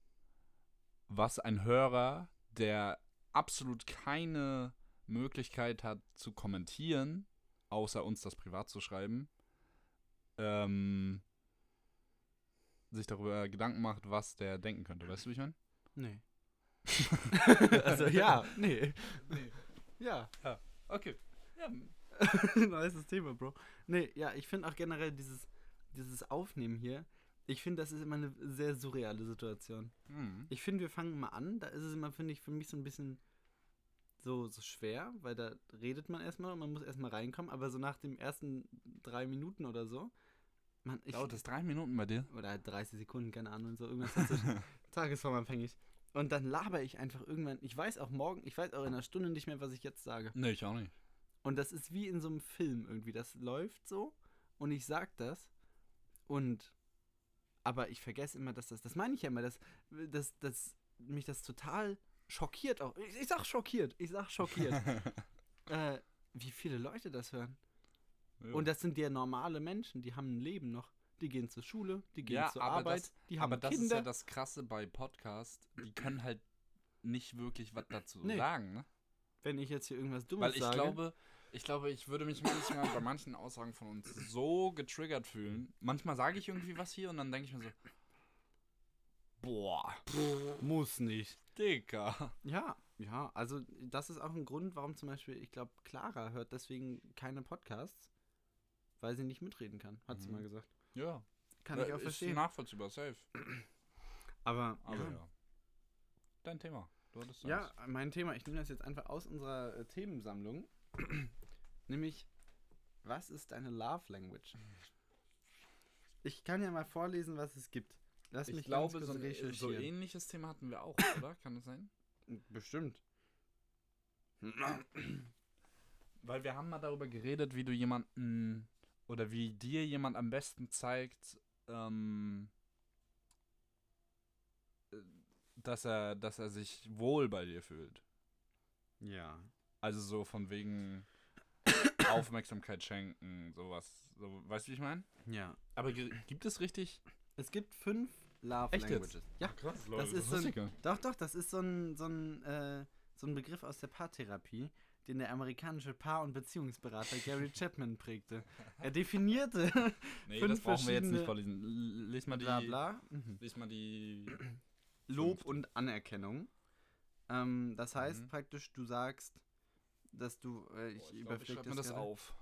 was ein Hörer, der absolut keine Möglichkeit hat zu kommentieren, außer uns das privat zu schreiben, ähm, sich darüber Gedanken macht, was der denken könnte. Weißt du, wie ich meine? Nee. *laughs* also ja, nee. Nee. Ja. Okay. Ja, *laughs* Nices Thema, Bro. Nee, ja, ich finde auch generell dieses, dieses Aufnehmen hier, ich finde, das ist immer eine sehr surreale Situation. hm. Ich finde, wir fangen mal an, da ist es immer, finde ich, für mich so ein bisschen so, so schwer, weil da redet man erstmal und man muss erstmal reinkommen, aber so nach den ersten drei Minuten oder so, man, ich, Dauert das drei Minuten bei dir? oder 30 Sekunden, keine Ahnung, so irgendwas dazwischen. *laughs* Tagesformabhängig. Und dann laber ich einfach irgendwann, ich weiß auch morgen, ich weiß auch in einer Stunde nicht mehr, was ich jetzt sage. Nee, ich auch nicht. Und das ist wie in so einem Film irgendwie. Das läuft so und ich sag das und aber ich vergesse immer, dass das, das meine ich ja immer, dass, dass, dass mich das total schockiert auch. Ich, ich sag schockiert, ich sag schockiert, *laughs* äh, wie viele Leute das hören. Und das sind ja normale Menschen, die haben ein Leben noch. Die gehen zur Schule, die gehen Ja, zur aber Arbeit, das- die haben Aber das Kinder. ist ja das Krasse bei Podcasts. Die können halt nicht wirklich was dazu Nee. sagen, ne? wenn ich jetzt hier irgendwas Dummes Weil ich sage. glaube, ich glaube, ich würde mich manchmal bei manchen Aussagen von uns so getriggert fühlen. Manchmal sage ich irgendwie was hier und dann denke ich mir so, boah, muss nicht. Digga. Ja, ja, also das ist auch ein Grund, warum zum Beispiel, ich glaube, Clara hört deswegen keine Podcasts, weil sie nicht mitreden kann, hat sie Mhm. mal gesagt. Ja. Kann Äh, ich auch ist verstehen. nachvollziehbar, safe. *clears throat* Aber, Aber ja. ja. Dein Thema. Du hattest ja, mein Thema, ich nehme das jetzt einfach aus unserer äh, Themensammlung, *clears throat* nämlich, was ist deine Love Language? Ich kann ja mal vorlesen, was es gibt. Lass Ich mich glaube, so ein so recherchieren. ähnliches Thema hatten wir auch, oder? *clears throat* Kann das sein? Bestimmt. Weil wir haben mal darüber geredet, wie du jemanden oder wie dir jemand am besten zeigt, ähm, äh, dass er, dass er sich wohl bei dir fühlt. Ja. Also so von wegen *coughs* Aufmerksamkeit schenken, sowas. So, weißt du, wie ich meine? Ja. Aber gibt es richtig? Es gibt fünf Love Echt jetzt? Languages. Ja. krass, Das ist so ein, doch, doch, das ist so ein, so ein, äh, so ein Begriff aus der Paartherapie, den der amerikanische Paar- und Beziehungsberater Gary Chapman prägte. Er definierte *laughs* Nee, fünf das brauchen wir jetzt nicht vorlesen. Lies mal die, bla bla, mhm. lies mal die Lob Fünfte. und Anerkennung. Ähm, das heißt Mhm. praktisch, du sagst, dass du, äh, ich, Boah, ich, glaub, ich überflieg schreib mir das gerade. auf.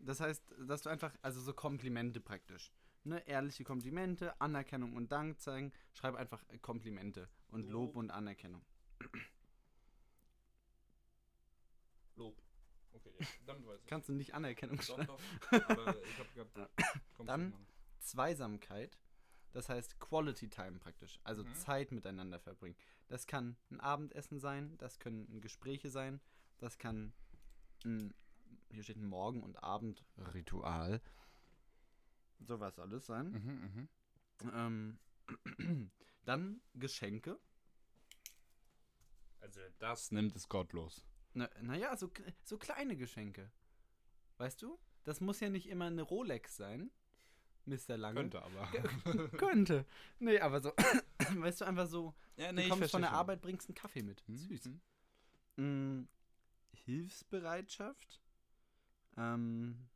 Das heißt, dass du einfach, also so Komplimente praktisch. Ne, ehrliche Komplimente, Anerkennung und Dank zeigen. Schreib einfach äh, Komplimente und Lob. und Anerkennung. Lob. Okay, ja, damit weiß ich. Kannst du nicht Anerkennung doch, schreiben? doch. *laughs* Aber ich hab grad. Komm, Dann- Mann. Zweisamkeit, das heißt Quality Time praktisch, also Mhm. Zeit miteinander verbringen. Das kann ein Abendessen sein, das können Gespräche sein, das kann ein, hier steht ein Morgen- und Abendritual. Sowas alles sein. Mhm, mhm. Ähm, *clears throat* dann Geschenke. Also das nimmt es gottlos. Na, naja, so, so kleine Geschenke. Weißt du? Das muss ja nicht immer eine Rolex sein, Mr. Lange. Könnte aber. *laughs* Könnte. Nee, aber so, *coughs* weißt du, einfach so, ja, du kommst von der Arbeit, bringst einen Kaffee mit. Mhm. Süß. Mm, Hilfsbereitschaft. Ähm,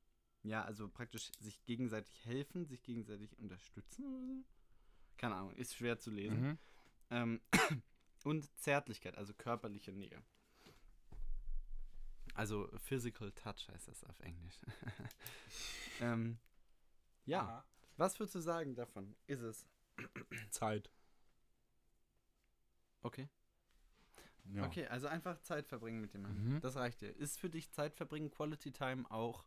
ja, also praktisch sich gegenseitig helfen, sich gegenseitig unterstützen. Keine Ahnung, ist schwer zu lesen. Mhm. Ähm, *coughs* und Zärtlichkeit, also körperliche Nähe. Also Physical Touch heißt das auf Englisch. *laughs* ähm, ja, Aha. was würdest du sagen davon? Ist es? Zeit. Okay. Ja. Okay, also einfach Zeit verbringen mit jemandem. Mhm. Das reicht dir. Ist für dich Zeit verbringen, Quality Time auch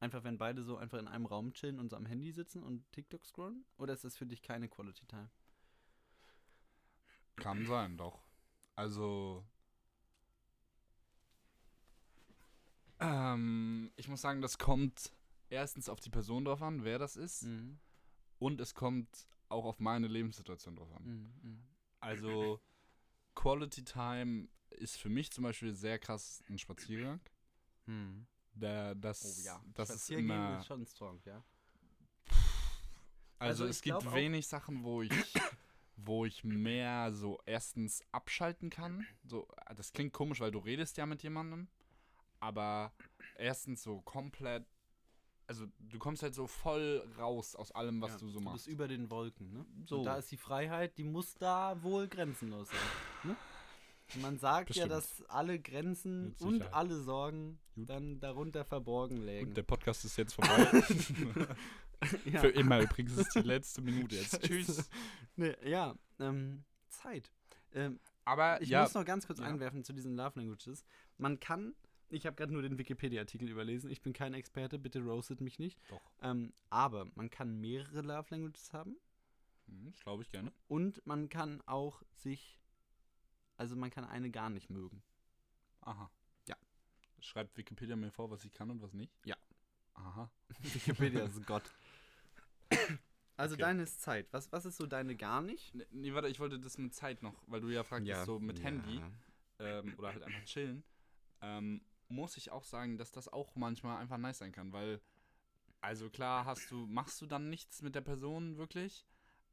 einfach, wenn beide so einfach in einem Raum chillen und so am Handy sitzen und TikTok scrollen? Oder ist das für dich keine Quality Time? Kann sein, doch. Also. Ähm, ich muss sagen, das kommt erstens auf die Person drauf an, wer das ist. Mhm. Und es kommt auch auf meine Lebenssituation drauf an. Mhm. mhm. Also, Quality Time ist für mich zum Beispiel sehr krass ein Spaziergang. Mhm. Der, das, das ist immer. ist schon strong, ja. Also, Also es gibt wenig Sachen, wo ich, *coughs* wo ich mehr so erstens abschalten kann. So, das klingt komisch, weil du redest ja mit jemandem, aber erstens so komplett, also du kommst halt so voll raus aus allem, was Ja, du so Du machst. bist über den Wolken, ne? So. Und da ist die Freiheit, die muss da wohl grenzenlos sein. Ne? Man sagt ja, Bestimmt. dass alle Grenzen und alle Sorgen Gut. dann darunter verborgen lägen. Und der Podcast ist jetzt vorbei. *laughs* ja. Für immer übrigens ist die letzte Minute jetzt. Scheiße. *laughs* Tschüss. Nee, ja, ähm, Zeit. Ähm, Aber ich ja, muss noch ganz kurz Ja. einwerfen zu diesen Love Languages. Man kann, ich habe gerade nur den Wikipedia-Artikel überlesen, ich bin kein Experte, bitte roastet mich nicht. Doch. Ähm, aber man kann mehrere Love Languages haben Hm, das glaube ich gerne. und man kann auch sich, also man kann eine gar nicht mögen. Aha. Ja. Schreibt Wikipedia mir vor, was ich kann und was nicht? Ja. Aha. *laughs* Wikipedia ist Gott. *laughs* Also Okay. deine ist Zeit. Was, was ist so deine gar nicht? Nee, nee, warte, ich wollte das mit Zeit noch, weil du ja fragtest, so mit Handy ähm, oder halt einfach chillen, ähm, muss ich auch sagen, dass das auch manchmal einfach nice sein kann, weil, also klar hast du, machst du dann nichts mit der Person wirklich,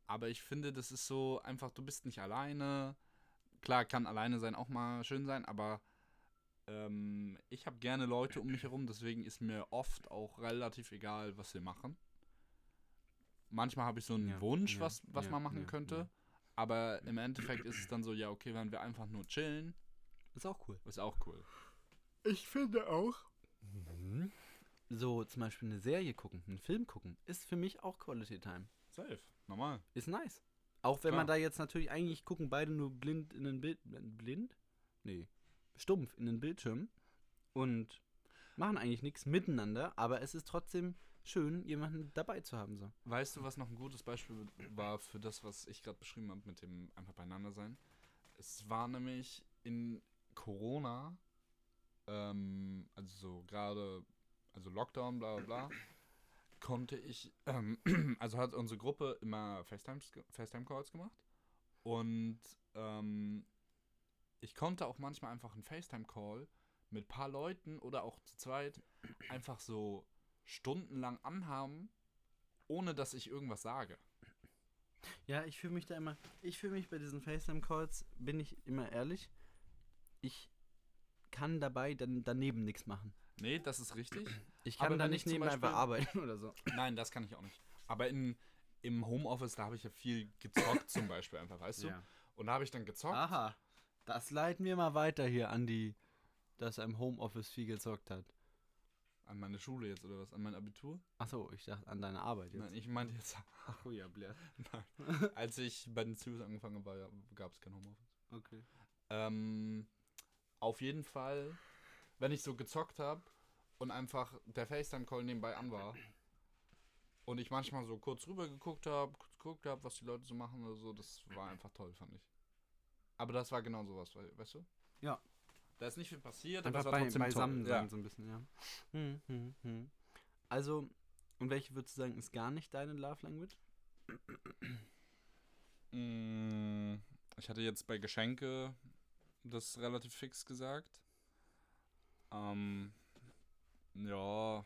aber ich finde, das ist so einfach, du bist nicht alleine. Klar, kann alleine sein auch mal schön sein, aber ähm, ich habe gerne Leute um mich herum, deswegen ist mir oft auch relativ egal, was wir machen. Manchmal habe ich so einen Ja, Wunsch, ja, was, was ja, man machen könnte. Aber im Endeffekt ist es dann so, ja, okay, wenn wir einfach nur chillen, Ist auch cool. ist auch cool. Ich finde auch. So zum Beispiel eine Serie gucken, einen Film gucken, ist für mich auch Quality Time. Safe, normal. Ist nice. Auch wenn Klar. man da jetzt natürlich eigentlich gucken beide nur blind in den Bild. Blind? Nee. Stumpf in den Bildschirm. Und machen eigentlich nichts miteinander, aber es ist trotzdem schön, jemanden dabei zu haben. So. Weißt du, was noch ein gutes Beispiel war für das, was ich gerade beschrieben habe mit dem einfach beieinander sein? Es war nämlich in Corona, ähm, also so gerade, also Lockdown, bla bla bla, konnte ich, ähm, *clears throat* also hat unsere Gruppe immer FaceTime-Calls gemacht und ähm, ich konnte auch manchmal einfach einen FaceTime-Call mit ein paar Leuten oder auch zu zweit einfach so stundenlang anhaben, ohne dass ich irgendwas sage. Ja, ich fühle mich da immer. Ich fühle mich bei diesen FaceTime-Calls, bin ich immer ehrlich, ich kann dabei dann daneben nichts machen. Nee, das ist richtig. Ich kann da nicht nebenbei Beispiel- bearbeiten *laughs* oder so. Nein, das kann ich auch nicht. Aber in, im Homeoffice, da habe ich ja viel gezockt zum Beispiel einfach, weißt du? Und da habe ich dann gezockt. Aha. Das leiten wir mal weiter hier an die, dass er im Homeoffice viel gezockt hat. An meine Schule jetzt oder was? An mein Abitur? Achso, ich dachte an deine Arbeit jetzt. Nein, ich meinte jetzt, *laughs* Ach oh ja, Blair. *laughs* nein. als ich bei den Zügen angefangen war, gab es kein Homeoffice. Okay. Ähm, auf jeden Fall, wenn ich so gezockt habe und einfach der FaceTime-Call nebenbei an war und ich manchmal so kurz rüber geguckt habe, kurz geguckt habe, was die Leute so machen oder so, das war einfach toll, fand ich. Aber das war genau sowas, we- weißt du? Ja. Da ist nicht viel passiert, Einfach es war bei, trotzdem beisammen toll. sein, Ja. so ein bisschen, ja. Hm, hm, hm. Also, und welche würdest du sagen, ist gar nicht deine Love Language? Mm, Ich hatte jetzt bei Geschenke das relativ fix gesagt. Ähm, ja,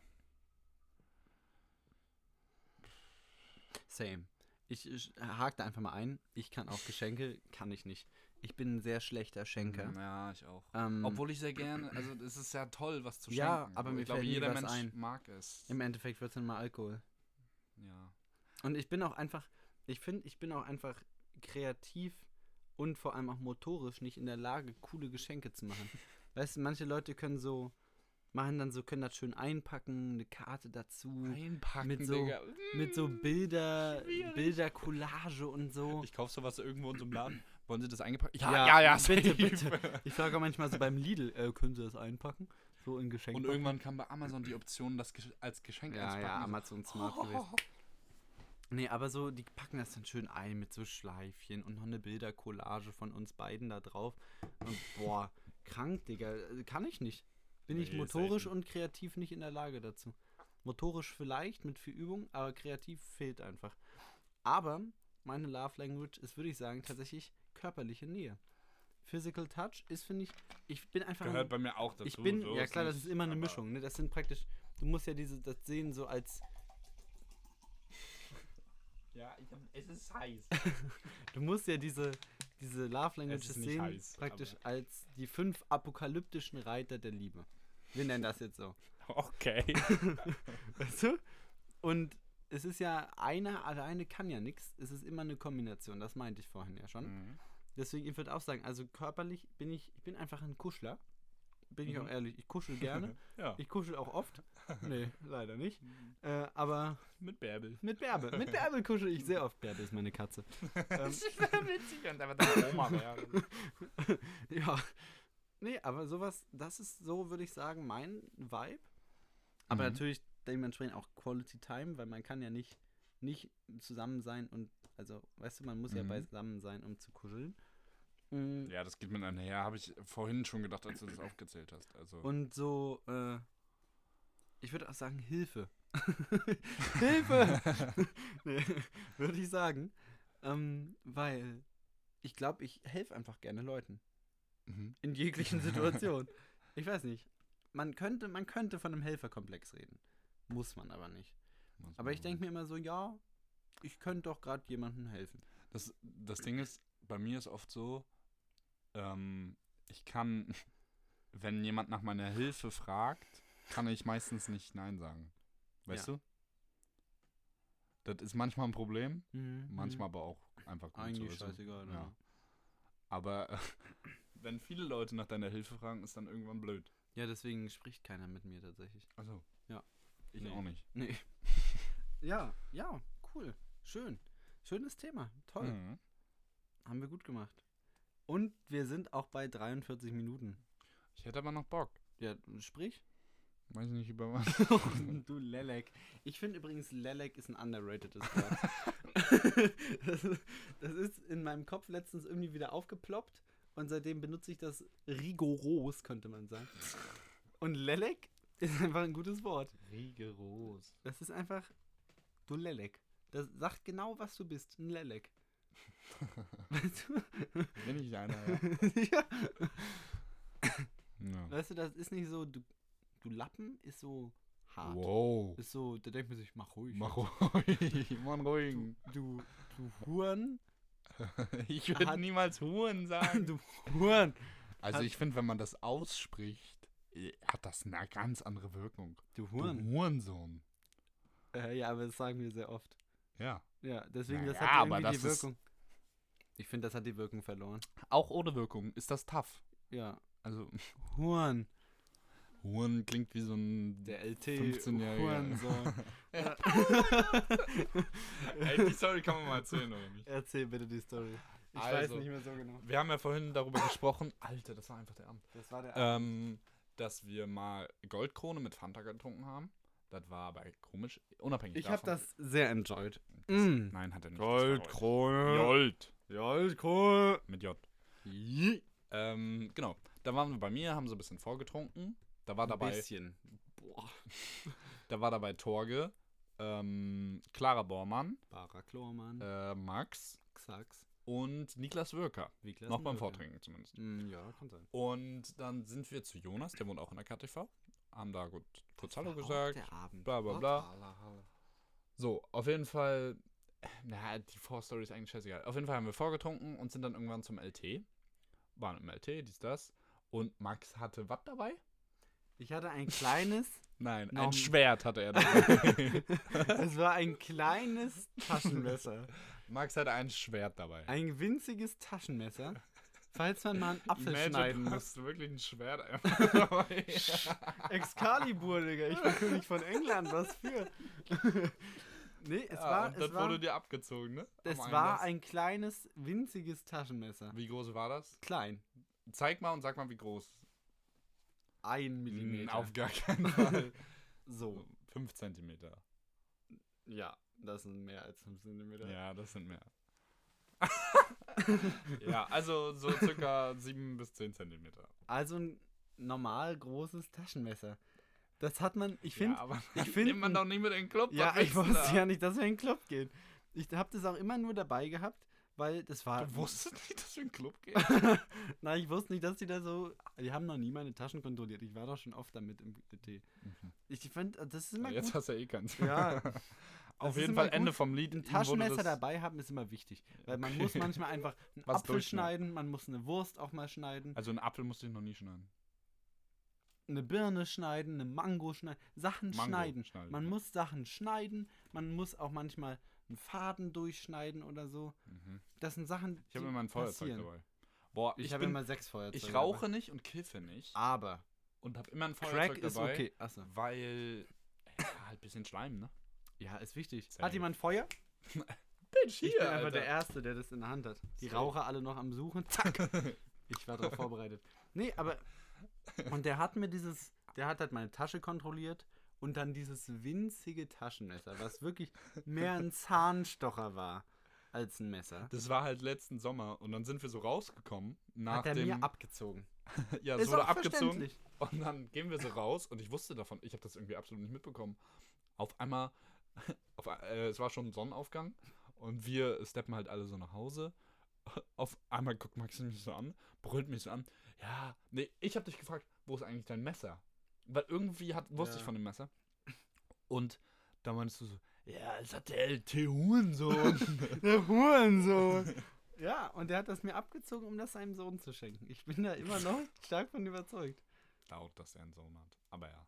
Same. Ich, ich hake da einfach mal ein. Ich kann auch Geschenke, kann ich nicht. Ich bin ein sehr schlechter Schenker. Ja, ich auch. Ähm, Obwohl ich sehr gerne, also es ist ja toll, was zu Ja, schenken. aber So, mir ich glaube, jeder Mensch ein. mag es. Im Endeffekt wird es dann mal Alkohol. Ja. Und ich bin auch einfach, ich finde, ich bin auch einfach kreativ und vor allem auch motorisch nicht in der Lage, coole Geschenke zu machen. *laughs* weißt du, manche Leute können so, machen dann so, können das schön einpacken, eine Karte dazu, Einpacken, mit so- Digga. mit so Bilder, Schwierig. Bildercollage und so. Ich kaufe sowas irgendwo in so einem Laden. Wollen Sie das eingepackt? Ja, bitte, safe. bitte. *laughs* Ich frage auch manchmal so beim Lidl, äh, können Sie das einpacken? So in Geschenk. Und irgendwann kam bei Amazon die Option, das als Geschenk Ja, einzupacken. ja, Amazon Smart gewesen. Nee, aber so, die packen das dann schön ein mit so Schleifchen und noch eine Bildercollage von uns beiden da drauf. Und boah, krank, Digga. äh, Kann ich nicht. Bin ich Nee, motorisch selten. und kreativ nicht in der Lage dazu. Motorisch vielleicht mit viel Übung, aber kreativ fehlt einfach. Aber meine Love Language ist, würde ich sagen, tatsächlich körperliche Nähe. Physical Touch ist, finde ich, ich bin einfach. ein- Gehört bei mir auch dazu. ich bin, so ja klar, das ist immer eine Mischung. Ne? Das sind praktisch, du musst ja diese, das sehen so als, Ja, ich hab, es ist heiß. *laughs* du musst ja diese, diese Love Languages sehen, heiß, praktisch als die fünf apokalyptischen Reiter der Liebe. Wir nennen das jetzt so. *laughs* Okay. *laughs* Weißt du? Und es ist ja, einer alleine kann ja nichts. Es ist immer eine Kombination. Das meinte ich vorhin ja schon. Mhm. Deswegen, ich würde auch sagen, also körperlich bin ich, ich bin einfach ein Kuschler. Bin ich Mhm. auch ehrlich. Ich kuschel *laughs* gerne. ja. Ich kuschel auch oft. *laughs* Nee, leider nicht. Äh, aber Mit Bärbel. Mit Bärbe. Mit *laughs* Bärbe kuschel ich sehr oft. Bärbe ist meine Katze. ähm, Das wäre witzig, wenn aber deine Oma wäre. ja. Nee, aber sowas, das ist so, würde ich sagen, mein Vibe. Aber Mhm. natürlich dementsprechend auch Quality Time, weil man kann ja nicht, nicht zusammen sein und, also, weißt du, man muss ja Mhm. beisammen sein, um zu kuscheln. Mm, Ja, das geht mit einher. Habe ich vorhin schon gedacht, als du das aufgezählt hast. Also. Und so, äh, ich würde auch sagen, Hilfe. *laughs* Hilfe! *laughs* nee, *laughs* würde ich sagen. Ähm, weil ich glaube, ich helfe einfach gerne Leuten. Mhm. In jeglichen Situationen. ich weiß nicht. Man könnte, man könnte von einem Helferkomplex reden. Muss man aber nicht. Muss Aber man ich denke mir immer so, ja, ich könnte doch gerade jemandem helfen. Das, das Ding ist, bei mir ist oft so, ähm, ich kann, *laughs* wenn jemand nach meiner Hilfe fragt, kann ich meistens nicht Nein sagen. Weißt Ja. du? Das ist manchmal ein Problem, Mhm. manchmal aber auch einfach gut Eigentlich so. scheißegal, Ja. ja. Aber äh, *laughs* wenn viele Leute nach deiner Hilfe fragen, ist dann irgendwann blöd. Ja, deswegen spricht keiner mit mir tatsächlich. Also. Ja. Ich Nee. auch nicht. Nee. *laughs* ja, ja, cool. Schön. Schönes Thema. Toll. Mhm. Haben wir gut gemacht. Und wir sind auch bei 43 Minuten. Ich hätte aber noch Bock. Ja, sprich. Weiß nicht über was. *laughs* du Lelek. Ich finde übrigens, Lelek ist ein underratedes Wort. das, *laughs* ist, *laughs* das ist in meinem Kopf letztens irgendwie wieder aufgeploppt und seitdem benutze ich das rigoros, könnte man sagen. Und Lelek ist einfach ein gutes Wort. Rigoros. Das ist einfach, du Lelek. Das sagt genau, was du bist. Ein Lelek. *laughs* weißt du? Bin ich einer, ja. *laughs* ja. ja. Weißt du, das ist nicht so, du, du Lappen ist so hart. Wow. Ist so, da denkt man sich, mach ruhig. Mach ruhig, *laughs* Mann ruhig. Du, du Huren. Ich würde niemals Huren sagen. du Huren. Also Hat- ich finde, wenn man das ausspricht, äh, hat das eine ganz andere Wirkung. Du Du Huren. Hurensohn. Äh, ja, aber das sagen wir sehr oft. Ja. Ja, deswegen, das Naja, hat aber irgendwie die das ist- Wirkung. Ich finde, das hat die Wirkung verloren. Auch ohne Wirkung ist das tough. Ja. Also, Huren. Huren klingt wie so ein Der LT 15-Jähriger. Hurensohn. *laughs* Ja. *laughs* Ey, die Story kann man mal erzählen, oder nicht? Erzähl bitte die Story. Ich weiß Also. nicht mehr so genau. Wir haben ja vorhin darüber gesprochen. Alter, das war einfach der Abend. Das war der Ähm, dass wir mal Goldkrone mit Fanta getrunken haben. Das war aber komisch, unabhängig Ich habe davon. das sehr enjoyed. Das- Mm. Nein, hat er nicht. Goldkrone. Gold. Goldkrone. Mit J. Ähm, genau. Da waren wir bei mir, haben so ein bisschen vorgetrunken. Da war Ein dabei, bisschen. Boah. *laughs* da war dabei Torge, ähm, Clara Bormann, Baraklormann. äh, Max Xax. und Niklas Würker. Wie Noch beim Vortrinken zumindest. Mm, ja, kann sein. Und dann sind wir zu Jonas, der wohnt auch in der KTV. Haben da gut kurz Hallo gesagt. Bla, bla, bla. Hoppala, hoppala. So, auf jeden Fall. Na, die Vorstory ist eigentlich scheißegal. Auf jeden Fall haben wir vorgetrunken und sind dann irgendwann zum LT. Waren im LT, dies, das. Und Max hatte was dabei? Ich hatte ein kleines, *laughs* Nein, Nom- ein Schwert hatte er dabei. *laughs* es war ein kleines Taschenmesser. Max hatte ein Schwert dabei. Ein winziges Taschenmesser. Falls man mal einen Apfel Imagine, schneiden du muss. hast wirklich ein Schwert einfach *laughs* dabei. *laughs* Excalibur, Digga. Ich bin König von England. Was für? *laughs* nee, es ja, war, und das es war, wurde dir abgezogen, ne? es war ein kleines, winziges Taschenmesser. Wie groß war das? Klein. Zeig mal und sag mal, wie groß. Ein Millimeter. Auf gar keinen Fall. so. 5 Zentimeter. Ja, das sind mehr als 5 Zentimeter. Ja, das sind mehr. *laughs* ja, also so circa 7 bis 10 Zentimeter. Also ein normal großes Taschenmesser. Das hat man, ich finde, ja, aber ich *laughs* find nimmt man doch nicht mit in den Club. Ja, ich wusste da? ja nicht, dass wir in den Club gehen. Ich habe das auch immer nur dabei gehabt, weil das war. Du wusstest nicht, dass wir in den Club gehen? *laughs* Nein, ich wusste nicht, dass die da so. Die haben noch nie meine Taschen kontrolliert. Ich war doch schon oft damit im DT. Ich fand, das ist immer Ja, jetzt gut. hast du ja eh keins. Ja, Auf ist jeden Fall Ende gut. vom Lied. ein Taschenmesser dabei haben ist immer wichtig. Weil man Okay. muss manchmal einfach *laughs* einen Was Apfel schneiden, man muss eine Wurst auch mal schneiden, Also einen Apfel musste ich noch nie schneiden. eine Birne schneiden, eine Mango schneiden, Sachen Mango schneiden. schneiden, Man ja. muss Sachen schneiden, man muss auch manchmal einen Faden durchschneiden oder so. Mhm. Das sind Sachen, Ich habe immer ein Feuerzeug passieren. dabei. Boah, Ich, ich, habe immer sechs Feuerzeuge. ich rauche dabei. nicht und kiffe nicht. Aber Und habe immer ein Feuerzeug Crack ist dabei. okay. Achso. Weil, ja, halt ein bisschen Schleim, ne? Ja, ist wichtig. Safe. Hat jemand Feuer? *laughs* Bitch, ich bin einfach der Erste, der das in der Hand hat. Die Safe. Raucher alle noch am Suchen. Zack. *laughs* ich war darauf vorbereitet. Nee, aber. Und der hat mir dieses. Der hat halt meine Tasche kontrolliert und dann dieses winzige Taschenmesser, was wirklich mehr ein Zahnstocher war als ein Messer. Das war halt letzten Sommer und dann sind wir so rausgekommen nach Hat er dem mir abgezogen. *laughs* ja, es Ist wurde auch abgezogen und dann gehen wir so raus und ich wusste davon, ich habe das irgendwie absolut nicht mitbekommen. Auf einmal auf, äh, es war schon Sonnenaufgang und wir steppen halt alle so nach Hause. Auf einmal guckt Max mich so an, brüllt mich so an. Ja, nee, ich habe dich gefragt, wo ist eigentlich dein Messer? Weil irgendwie hat, wusste Ja. ich von dem Messer. Und da meinst du so, ja, es hat der LT Hurensohn. *laughs* Der Hurensohn. Ja, und der hat das mir abgezogen, um das seinem Sohn zu schenken. Ich bin da immer noch stark von überzeugt. Laut, dass er einen Sohn hat. Aber ja.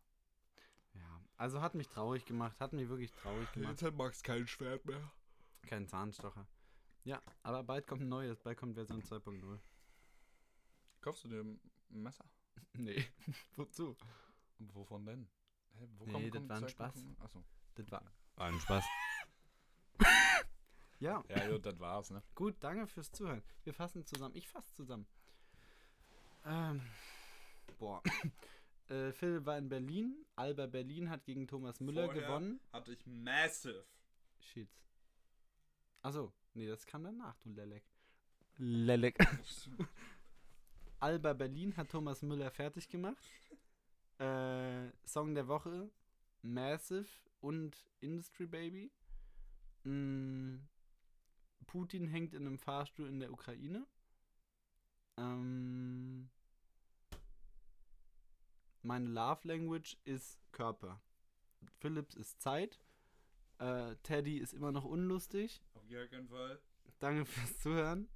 Also hat mich traurig gemacht, hat mich wirklich traurig gemacht. hat Max kein Schwert mehr. Kein Zahnstocher. Ja, aber bald kommt ein neues, bald kommt Version 2.0. Kaufst du dir ein Messer? *laughs* Nee, *laughs* wozu? Wovon denn? Hä, wo Nee, das war ein Spaß. Achso. *laughs* Das war ein Spaß. ja, Ja, gut, das war's, ne? gut, danke fürs Zuhören. Wir fassen zusammen. Ich fasse zusammen. Ähm, boah. Äh, Phil war in Berlin. Alba Berlin hat gegen Thomas Müller Vorher gewonnen. Hatte ich Massive. Shit. Achso, nee, das kam danach, du Lelek. Lelek. *laughs* Alba Berlin hat Thomas Müller fertig gemacht. Äh, Song der Woche, Massive und Industry Baby. Mm, Putin hängt in einem Fahrstuhl in der Ukraine. Ähm, meine Love Language ist Körper. Philips ist Zeit. Äh, Teddy ist immer noch unlustig. Auf gar keinen Fall. Danke fürs Zuhören.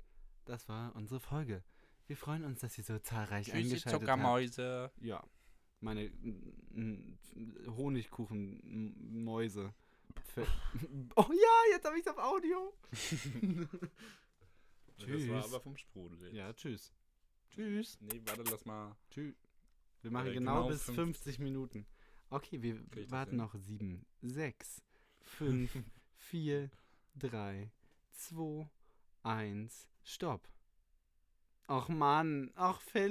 Das war unsere Folge. Wir freuen uns, dass ihr so zahlreich Tschüssi, eingeschaltet habt. Zuckermäuse. Ja. Meine Honigkuchenmäuse. *laughs* Oh ja, jetzt habe ich es auf Audio. *laughs* Das war Tschüss. aber vom Sprudel jetzt. Ja, tschüss. Tschüss. Nee, warte, lass mal. Tschüss. Wir machen Äh, genau, genau bis 50. 50 Minuten. Okay, wir Krieg warten noch 7, 6, 5, 4, 3, 2, 1, Stopp. Ach Mann, ach Phil.